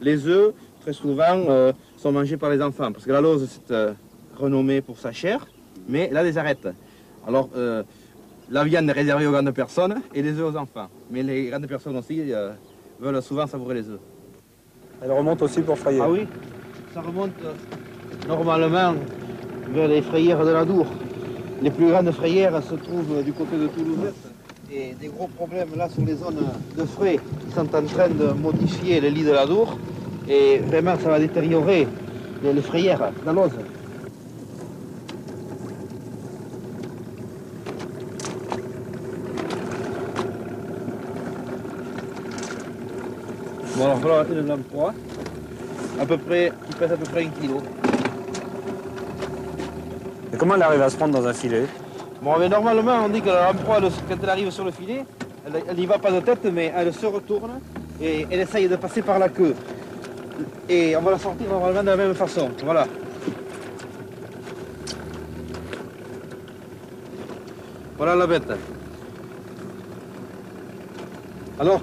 Les œufs, très souvent, euh, sont mangés par les enfants. Parce que la lose, c'est euh, renommé pour sa chair, mais elle a des arêtes. Alors, euh, la viande est réservée aux grandes personnes et les œufs aux enfants. Mais les grandes personnes aussi euh, veulent souvent savourer les œufs. Elle remonte aussi pour frayer. Ah oui Ça remonte euh, normalement vers les frayères de la Dour. Les plus grandes frayères se trouvent du côté de Toulouse. Et des gros problèmes là sur les zones de frais. Ils sont en train de modifier les lits de la Dour. Et vraiment, ça va détériorer les, les frayères, la lose. Bon, alors voilà une lamproie, à peu près, qui pèse à peu près un kilo. Et comment elle arrive à se prendre dans un filet? Bon, mais normalement, on dit que la lamproie, elle- quand elle arrive sur le filet, elle n'y va pas de tête, mais elle se retourne et elle essaye de passer par la queue. Et on va la sortir normalement de la même façon. Voilà. Voilà la bête. Alors,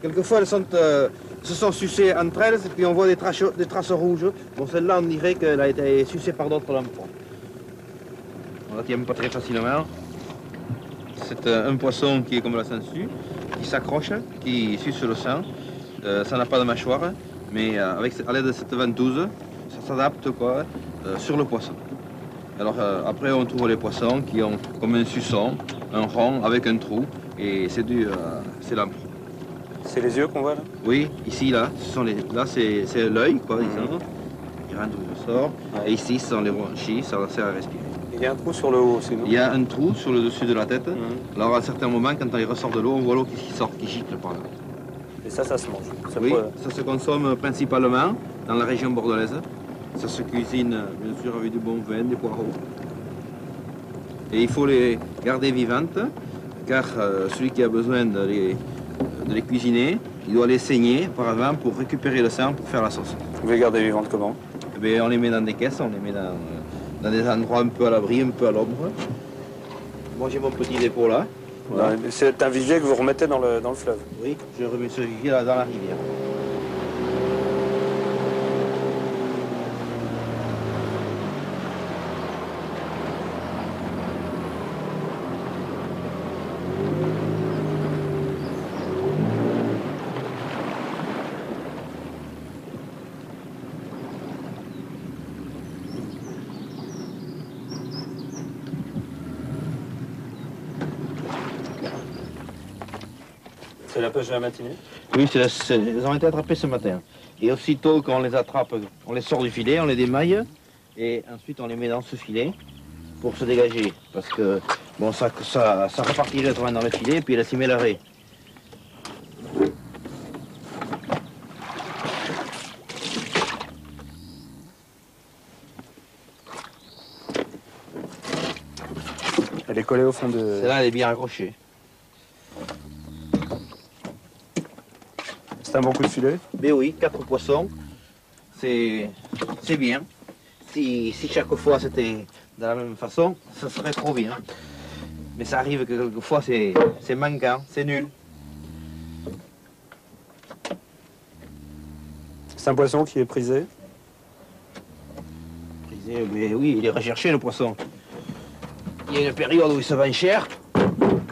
quelquefois elles euh, se sont sucées entre elles et puis on voit des traces, rouges. Bon, celle-là, on dirait qu'elle a été sucée par d'autres lamproies. On la tient pas très facilement. C'est euh, un poisson qui est comme la sangsue, qui s'accroche, qui suce le sang. Euh, ça n'a pas de mâchoire, mais avec, à l'aide de cette ventouse, ça s'adapte quoi, sur le poisson. Alors après, on trouve les poissons qui ont comme un suçon, un rond avec un trou, et c'est du, c'est. C'est les yeux qu'on voit là Oui, ici, là, ce sont les, là c'est, l'œil, quoi, disons. Il rentre ou il sort. Et ici, ce sont les bronchies, ça sert à respirer. Il y a un trou sur le haut aussi, non Il y a un trou sur le dessus de la tête. Alors à certains moments, quand il ressort de l'eau, on voit l'eau qui sort, qui gicle par là. Et ça, ça se mange. Ça oui, peut- ça se consomme principalement dans la région bordelaise. Ça se cuisine bien sûr avec du bon vin, des poireaux. Et il faut les garder vivantes, car euh, celui qui a besoin de les, de les cuisiner, il doit les saigner par avant pour récupérer le sang pour faire la sauce. Vous les gardez vivantes comment Eh on les met dans des caisses, on les met dans, dans des endroits un peu à l'abri, un peu à l'ombre. Moi j'ai mon petit dépôt là. Voilà. C'est un vivier que vous remettez dans le, dans le fleuve. Oui, je remets ce vivier là dans la rivière. C'est la pêche de la matinée Oui, c'est la- c'est- ils ont été attrapés ce matin. Et aussitôt qu'on les attrape, on les sort du filet, on les démaille, et ensuite on les met dans ce filet pour se dégager. Parce que bon, ça, ça, ça repartirait autrement dans le filet, puis elle s'y mêlerait. Elle est collée au fond de... Celle-là, elle est bien accrochée. C'est un bon coup de filet Mais oui, quatre poissons, c'est bien. Si, si chaque fois c'était de la même façon, ça serait trop bien. Mais ça arrive que quelquefois c'est c'est manquant, c'est nul. C'est un poisson qui est prisé Prisé, Mais oui, il est recherché le poisson. Il y a une période où il se vend cher.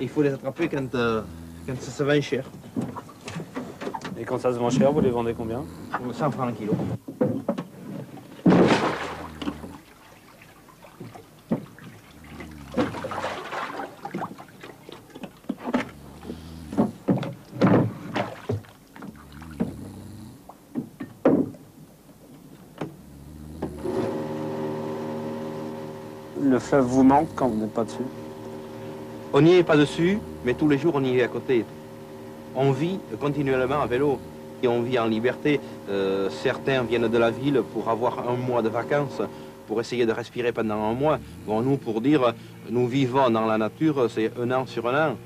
Il faut les attraper quand, euh, quand ça se vend cher. Quand ça se vend cher, vous les vendez combien 100 francs le kilo. Le fleuve vous manque quand vous n'êtes pas dessus? On n'y est pas dessus, mais tous les jours on y est à côté. On vit continuellement à vélo et on vit en liberté. Euh, certains viennent de la ville pour avoir un mois de vacances, pour essayer de respirer pendant un mois. Bon, nous, pour dire, nous vivons dans la nature, c'est un an sur un an.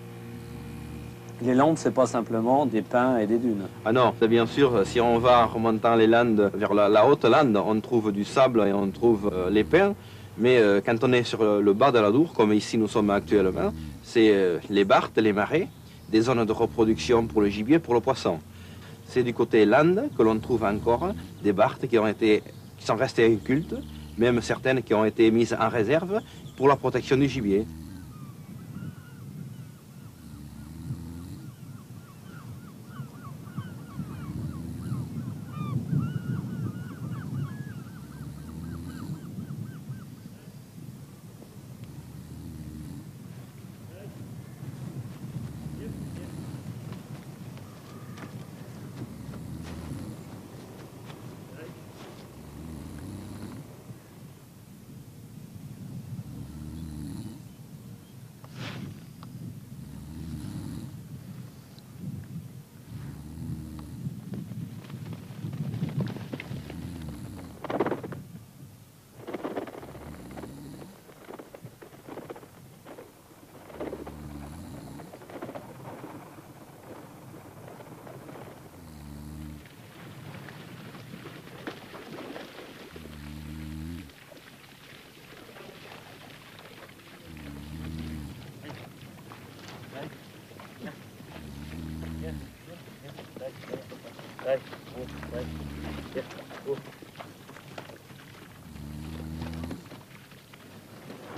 Les Landes, c'est pas simplement des pins et des dunes. Ah non, c'est bien sûr, si on va en remontant les Landes vers la, la haute lande, on trouve du sable et on trouve euh, les pins. Mais euh, quand on est sur le bas de la Dour, comme ici nous sommes actuellement, c'est les barthes, les marais, des zones de reproduction pour le gibier, pour le poisson. C'est du côté Landes que l'on trouve encore des barthes qui, qui sont restées incultes, même certaines qui ont été mises en réserve pour la protection du gibier.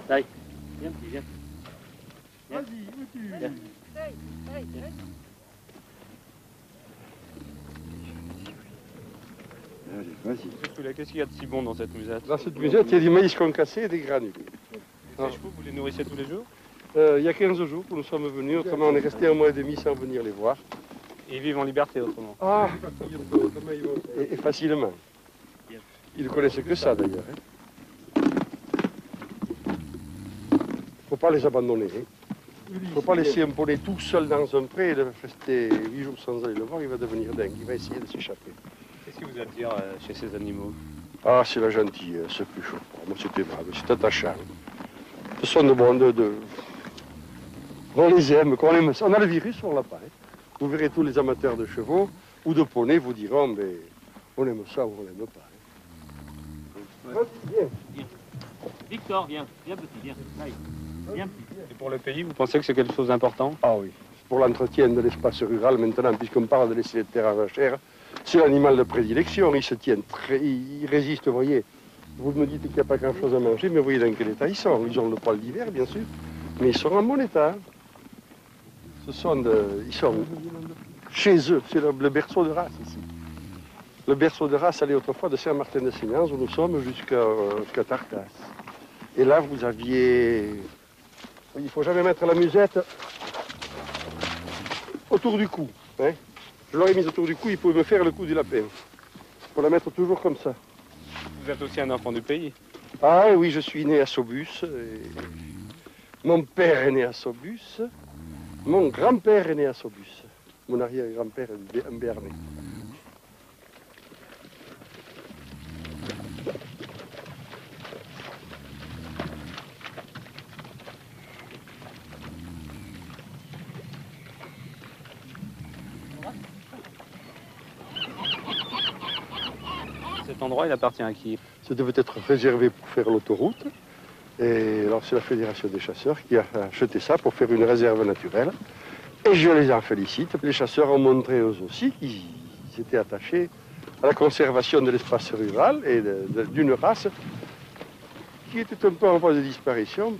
Allez, viens, petit, viens. Vas-y, où tu Viens. Allez, vas-y. Qu'est-ce qu'il y a de si bon dans cette musette Dans cette musette, il y a du maïs concassé et des granules. Chevaux, vous les nourrissez tous les jours Euh, il y a 15 jours que nous sommes venus, autrement on est resté un mois et demi sans venir les voir. Et ils vivent en liberté autrement Ah, et, et facilement. Ils ne connaissent que ça d'ailleurs. Il ne faut pas les abandonner. Il ne faut pas laisser un poney tout seul dans un pré et le rester 8 jours sans aller le voir, il va devenir dingue, il va essayer de s'échapper. Qu'est-ce qui vous attire euh, chez ces animaux? Ah, c'est la gentillesse, c'est plus chaud. Moi, c'est aimable, c'est attachant. Ce sont de bons, de, de- On les aime, qu'on aime ça. On a le virus, on l'a pas. hein. Vous verrez tous les amateurs de chevaux ou de poneys vous diront, mais on aime ça ou on l'aime pas. hein. Viens. Victor, viens, viens petit, viens. Allez, viens petit. Et pour le pays, vous pensez que c'est quelque chose d'important? Ah oui. Pour l'entretien de l'espace rural, maintenant, puisqu'on parle de laisser les terres à vachères, c'est l'animal de prédilection. Il se tient très. Il il résiste, vous voyez. Vous me dites qu'il n'y a pas grand-chose à manger, mais vous voyez dans quel état ils sont. Ils ont le poil d'hiver, bien sûr, mais ils sont en bon état. Ils sont chez eux. C'est le, berceau de race ici. Le berceau de race allait autrefois de Saint-Martin-de-Sénance, où nous sommes, jusqu'à jusqu'à Tartas. Et là, vous aviez. Il ne faut jamais mettre la musette autour du cou. hein. Je l'aurais mise autour du cou, il pouvait me faire le coup du lapin. Faut la mettre toujours comme ça. Vous êtes aussi un enfant du pays. Ah oui, je suis né à Saubus. et Mon père est né à Saubus. Mon grand-père est né à Saubus. Mon arrière-grand-père est un Béarnais. Cet endroit, il appartient à qui Ça devait être réservé pour faire l'autoroute. Et alors c'est la Fédération des chasseurs qui a acheté ça pour faire une réserve naturelle. Et je les en félicite. Les chasseurs ont montré eux aussi qu'ils étaient attachés à la conservation de l'espace rural et d'une race qui était un peu en voie de disparition.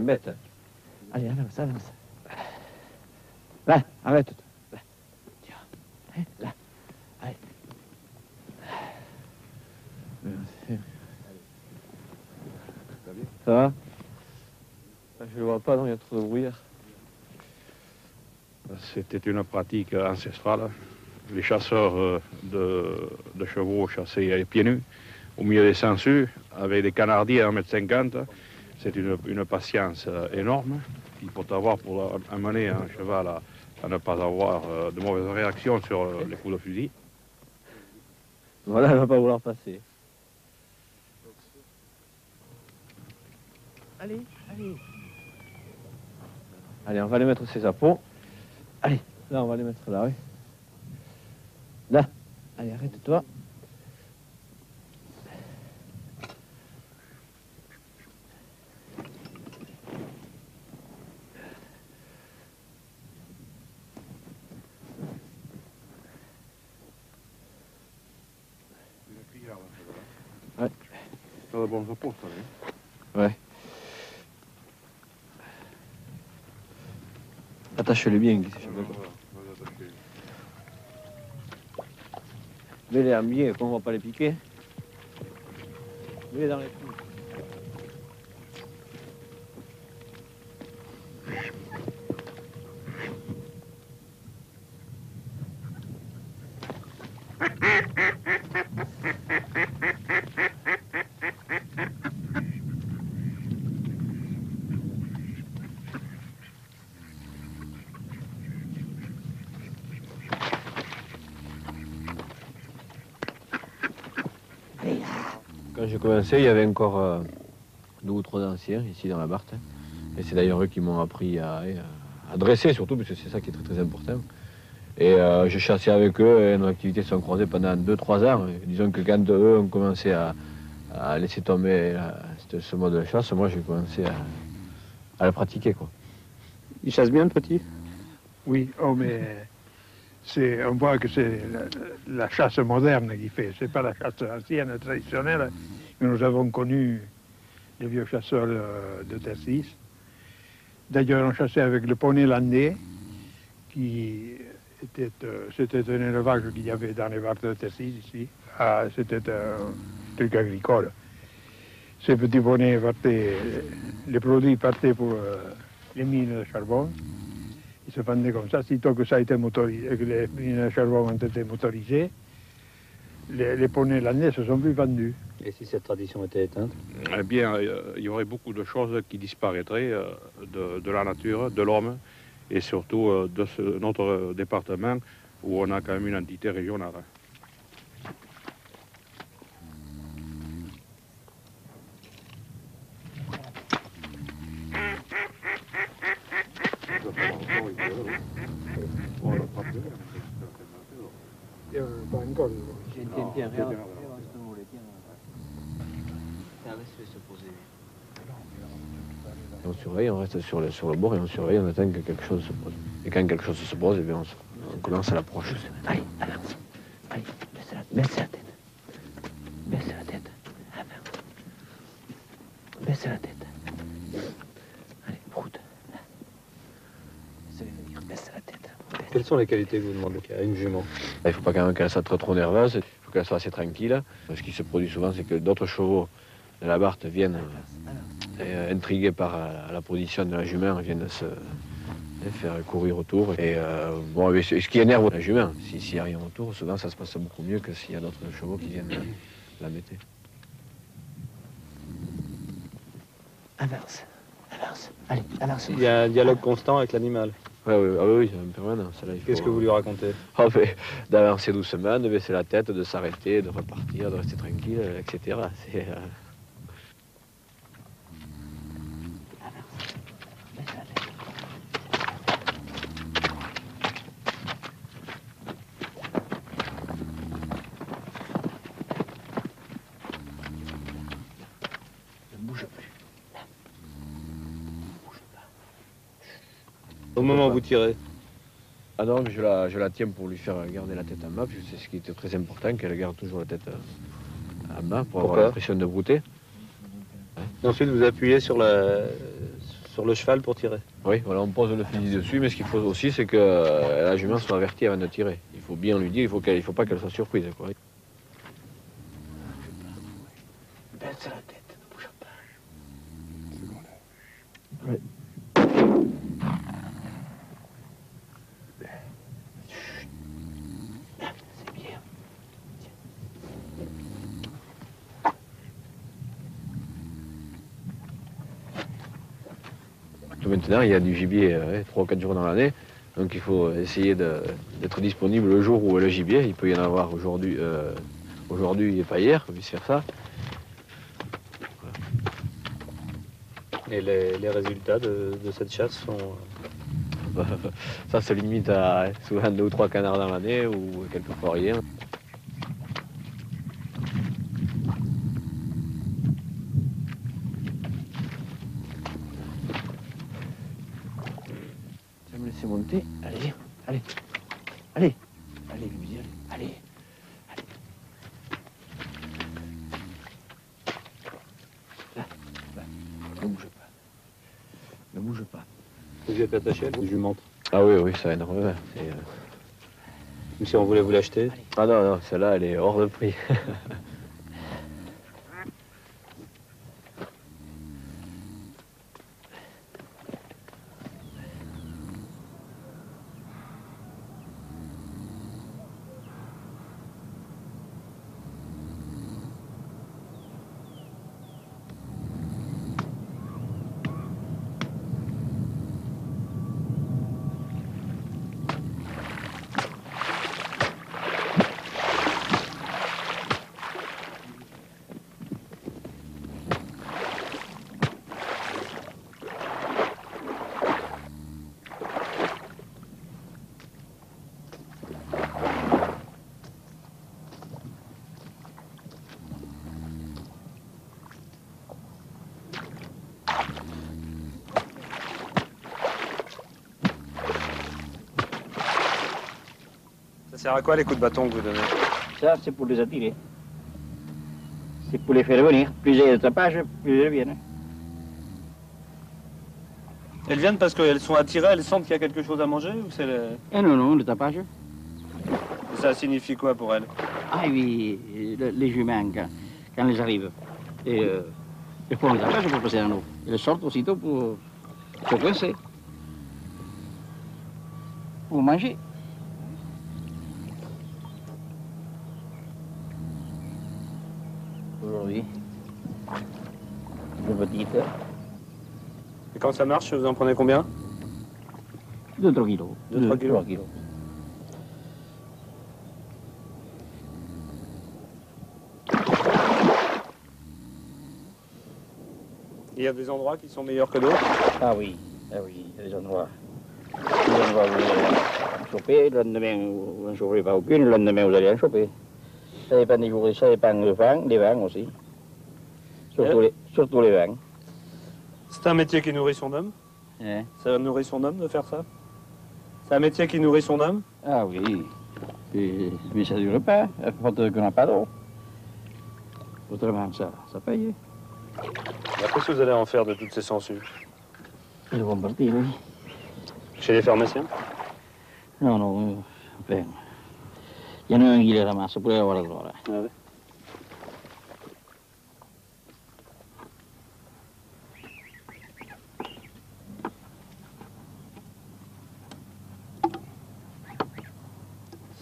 Allez, tu m'embêtes. Allez, avance, avance. Là, arrête. Là. Tiens. Hein, là. Allez. Ça va? Je le vois pas, non, il y a trop de brouillard. C'était une pratique ancestrale. Les chasseurs euh, de, de chevaux chassaient les pieds nus, au milieu des sangsues, avec des canardiers à 1m50. C'est une, une patience euh, énorme qu'il faut avoir pour amener un cheval à, à ne pas avoir euh, de mauvaises réactions sur euh, les coups de fusil. Voilà, elle va pas vouloir passer. Allez, allez. Allez, on va aller mettre ses apôts. Allez, là, on va les mettre là, oui. Là. Allez, arrête-toi. Bons apôts, ça, hein. Ouais. Attache-le bien, Guy, si. Mets-les en bien, qu'on va pas les piquer. Mets-les dans les trous. Quand j'ai commencé, il y avait encore euh, deux ou trois anciens ici dans la Barthe. Et c'est d'ailleurs eux qui m'ont appris à, à dresser surtout, parce que c'est ça qui est très très important. Et euh, j'ai chassé avec eux et nos activités se sont croisées pendant deux, trois ans. Et disons que quand eux ont commencé à, à laisser tomber euh, ce- ce mode de chasse, moi j'ai commencé à, à le pratiquer. Quoi. Il chasse bien le petit? Oui, oh, mais c'est, on voit que c'est la, la chasse moderne qui fait. C'est pas la chasse ancienne, traditionnelle, nous avons connue, les vieux chasseurs euh, de Tessis. D'ailleurs, on chassait avec le poney landais, qui était, euh, c'était un élevage qu'il y avait dans les Vartes de Tessis, ici. Ah, c'était un truc agricole. Ces petits poneys partaient, les produits partaient pour euh, les mines de charbon. Ils se vendaient comme ça. Sitôt que ça été motorisé, que les mines de charbon ont été motorisées, les, les poneys landais se sont plus vendus. Et si cette tradition était éteinte Eh bien, euh, il y aurait beaucoup de choses qui disparaîtraient euh, de, de la nature, de l'homme, et surtout euh, de ce- notre département où on a quand même une entité régionale. Tiens, tiens, regarde. On surveille, on reste sur le, sur le bord et on surveille, on attend que quelque chose se pose. Et quand quelque chose se pose, eh bien, on, se- on commence à l'approche. Allez, avance. Allez, baisse la, baisse la tête. Baisse la tête. Avance. Baisse la tête. Allez, broute. Là. Laissez-les venir, baisse la tête. Quelles sont les qualités que vous demandez à une jument? Il ne faut pas quand même qu'elle soit trop, trop nerveuse, il faut qu'elle soit assez tranquille. Ce qui se produit souvent, c'est que d'autres chevaux de la Barthe viennent, euh, intrigués par euh, la position de la jument, viennent se euh, faire courir autour. Et euh, bon, mais ce qui énerve la jument, si- s'il n'y a rien autour, souvent ça se passe beaucoup mieux que s'il y a d'autres chevaux qui viennent la mettre. Avance, avance, allez, avance. Il y a un dialogue constant avec l'animal. Oui, oui, ah oui, oui, c'est en permanence. là, il Qu'est-ce faut- que vous lui racontez? Ah, D'avancer doucement, de baisser la tête, de s'arrêter, de repartir, de rester tranquille, etc. C'est, euh, Ne bouge plus. Au moment où vous tirez Ah non, mais je la, je la tiens pour lui faire garder la tête en bas, parce que c'est ce qui était très important, qu'elle garde toujours la tête euh, en bas pour avoir l'impression de brouter. Et ensuite, vous appuyez sur, la... sur le cheval pour tirer. Oui, voilà, on pose le fusil dessus, mais ce qu'il faut aussi, c'est que euh, la jument soit avertie avant de tirer. Il faut bien lui dire, il faut qu'elle, il faut pas qu'elle soit surprise. Quoi. Baisse la tête, ne bouge pas. Maintenant, il y a du gibier euh, 3 ou 4 jours dans l'année. Donc il faut essayer d'être disponible le jour où le gibier, il peut y en avoir aujourd'hui euh, et pas hier, vice-versa. Et les, les résultats de, de cette chasse sont. Bah, Ça se limite à euh, souvent deux ou trois canards dans l'année ou quelquefois rien. Tu vas me laisser monter Allez, allez, allez, allez, Lucie, allez, allez. Là, là, ne bouge pas. Ne bouge pas. Vous êtes attaché à la jumante. Ça énormément. C'est, euh, si on voulait vous l'acheter Ah non, non, celle-là, elle est hors de prix. Ça sert à quoi les coups de bâton que vous donnez Ça, c'est pour les attirer. C'est pour les faire venir. Plus il y a de tapage, plus ils reviennent. Elles viennent parce qu'elles sont attirées, elles sentent qu'il y a quelque chose à manger ou c'est le... Eh non, non, le tapage. Ça signifie quoi pour elles? Ah oui, le- les juments, quand, quand ils arrivent, et, euh, ils font le tapage pour passer à nous. Ils sortent aussitôt pour se coincer. Pour manger. Aujourd'hui, une petite, Et quand ça marche, vous en prenez combien 2-3 kilos. 2-3 kilos. Kilos. Il y a des endroits qui sont meilleurs que d'autres Ah oui, ah oui, il y a des endroits. Des endroits où vous allez en choper, le lendemain vous n'en choperez pas aucune, le lendemain vous allez en choper. Ça dépend des jours, ça dépend du vent, des vents aussi. Surtout, Eh les, surtout les vents. C'est un métier qui nourrit son homme Hein Ça nourrit son homme de faire ça C'est un métier qui nourrit son homme Ah oui, Et- mais ça ne dure pas, à faute qu'on n'a pas d'eau. Autrement, ça, ça paye. Qu'est-ce que vous allez en faire de toutes ces sangsues Ils vont partir, oui. Chez les pharmaciens? Non, non, euh, enfin, il y en a un qui les ramasse pour avoir la gloire. Ah ouais.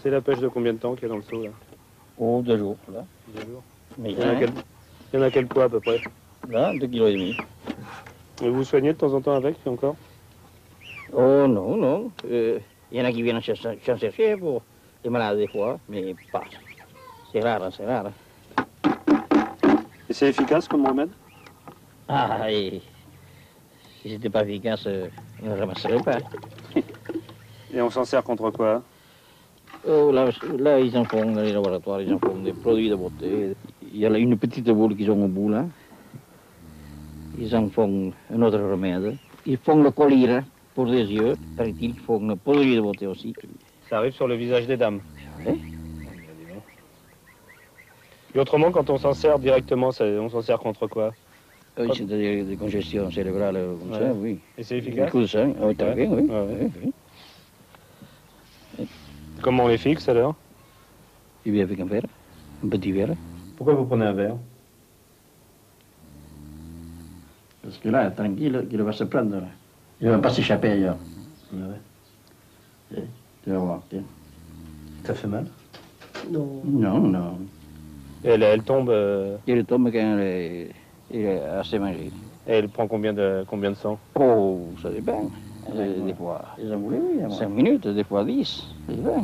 C'est la pêche de combien de temps qu'il y a dans le seau là Oh, deux jours, là. Deux jours. Mais Il y en a quel, il y en a quel poids à peu près là, deux kilos et demi. Et vous soignez de temps en temps avec encore Oh non, non. Euh, Il y en a qui viennent chercher pour les malades des fois, mais pas. C'est rare, hein, c'est rare. Et c'est efficace comme remède Ah, et si c'était pas efficace, euh, on ne ramasserait pas. Et on s'en sert contre quoi? Oh, là, là, ils en font dans les laboratoires, ils en font des produits de beauté. Il y a une petite boule qu'ils ont au bout, là. Ils en font un autre remède. Ils font le collyre pour les yeux, paraît-il, ils font le produit de beauté aussi. Ça arrive sur le visage des dames. Oui. Et autrement, quand on s'en sert directement, ça- on s'en sert contre quoi? Oui, c'est-à-dire des congestions cérébrales comme ça, oui. Et c'est efficace? De sang, vu, oui. Ouais. oui, oui. Comment on les fixe alors Et bien avec un verre, un petit verre. Pourquoi vous prenez un verre Parce que là, tranquille, il va se prendre. Là. Il ne va pas s'échapper ailleurs. Eh, Tu vas voir, tiens. Ça fait mal Non. Non, non. Et elle, elle tombe. euh, Il tombe quand il est, il est assez mangé. Et elle prend combien de, combien de sang Oh, ça dépend. Des fois, Ils voulaient, oui. 5 minutes, des fois 10, ça dépend.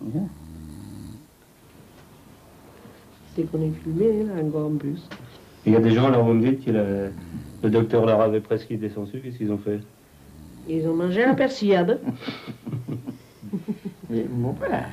Mhm. C'est qu'on est fumé, là, encore en plus. Il y a des gens, alors vous me dites que le, le docteur leur avait presque descendu, qu'est-ce qu'ils ont fait Ils ont mangé la persillade. Mais mon père,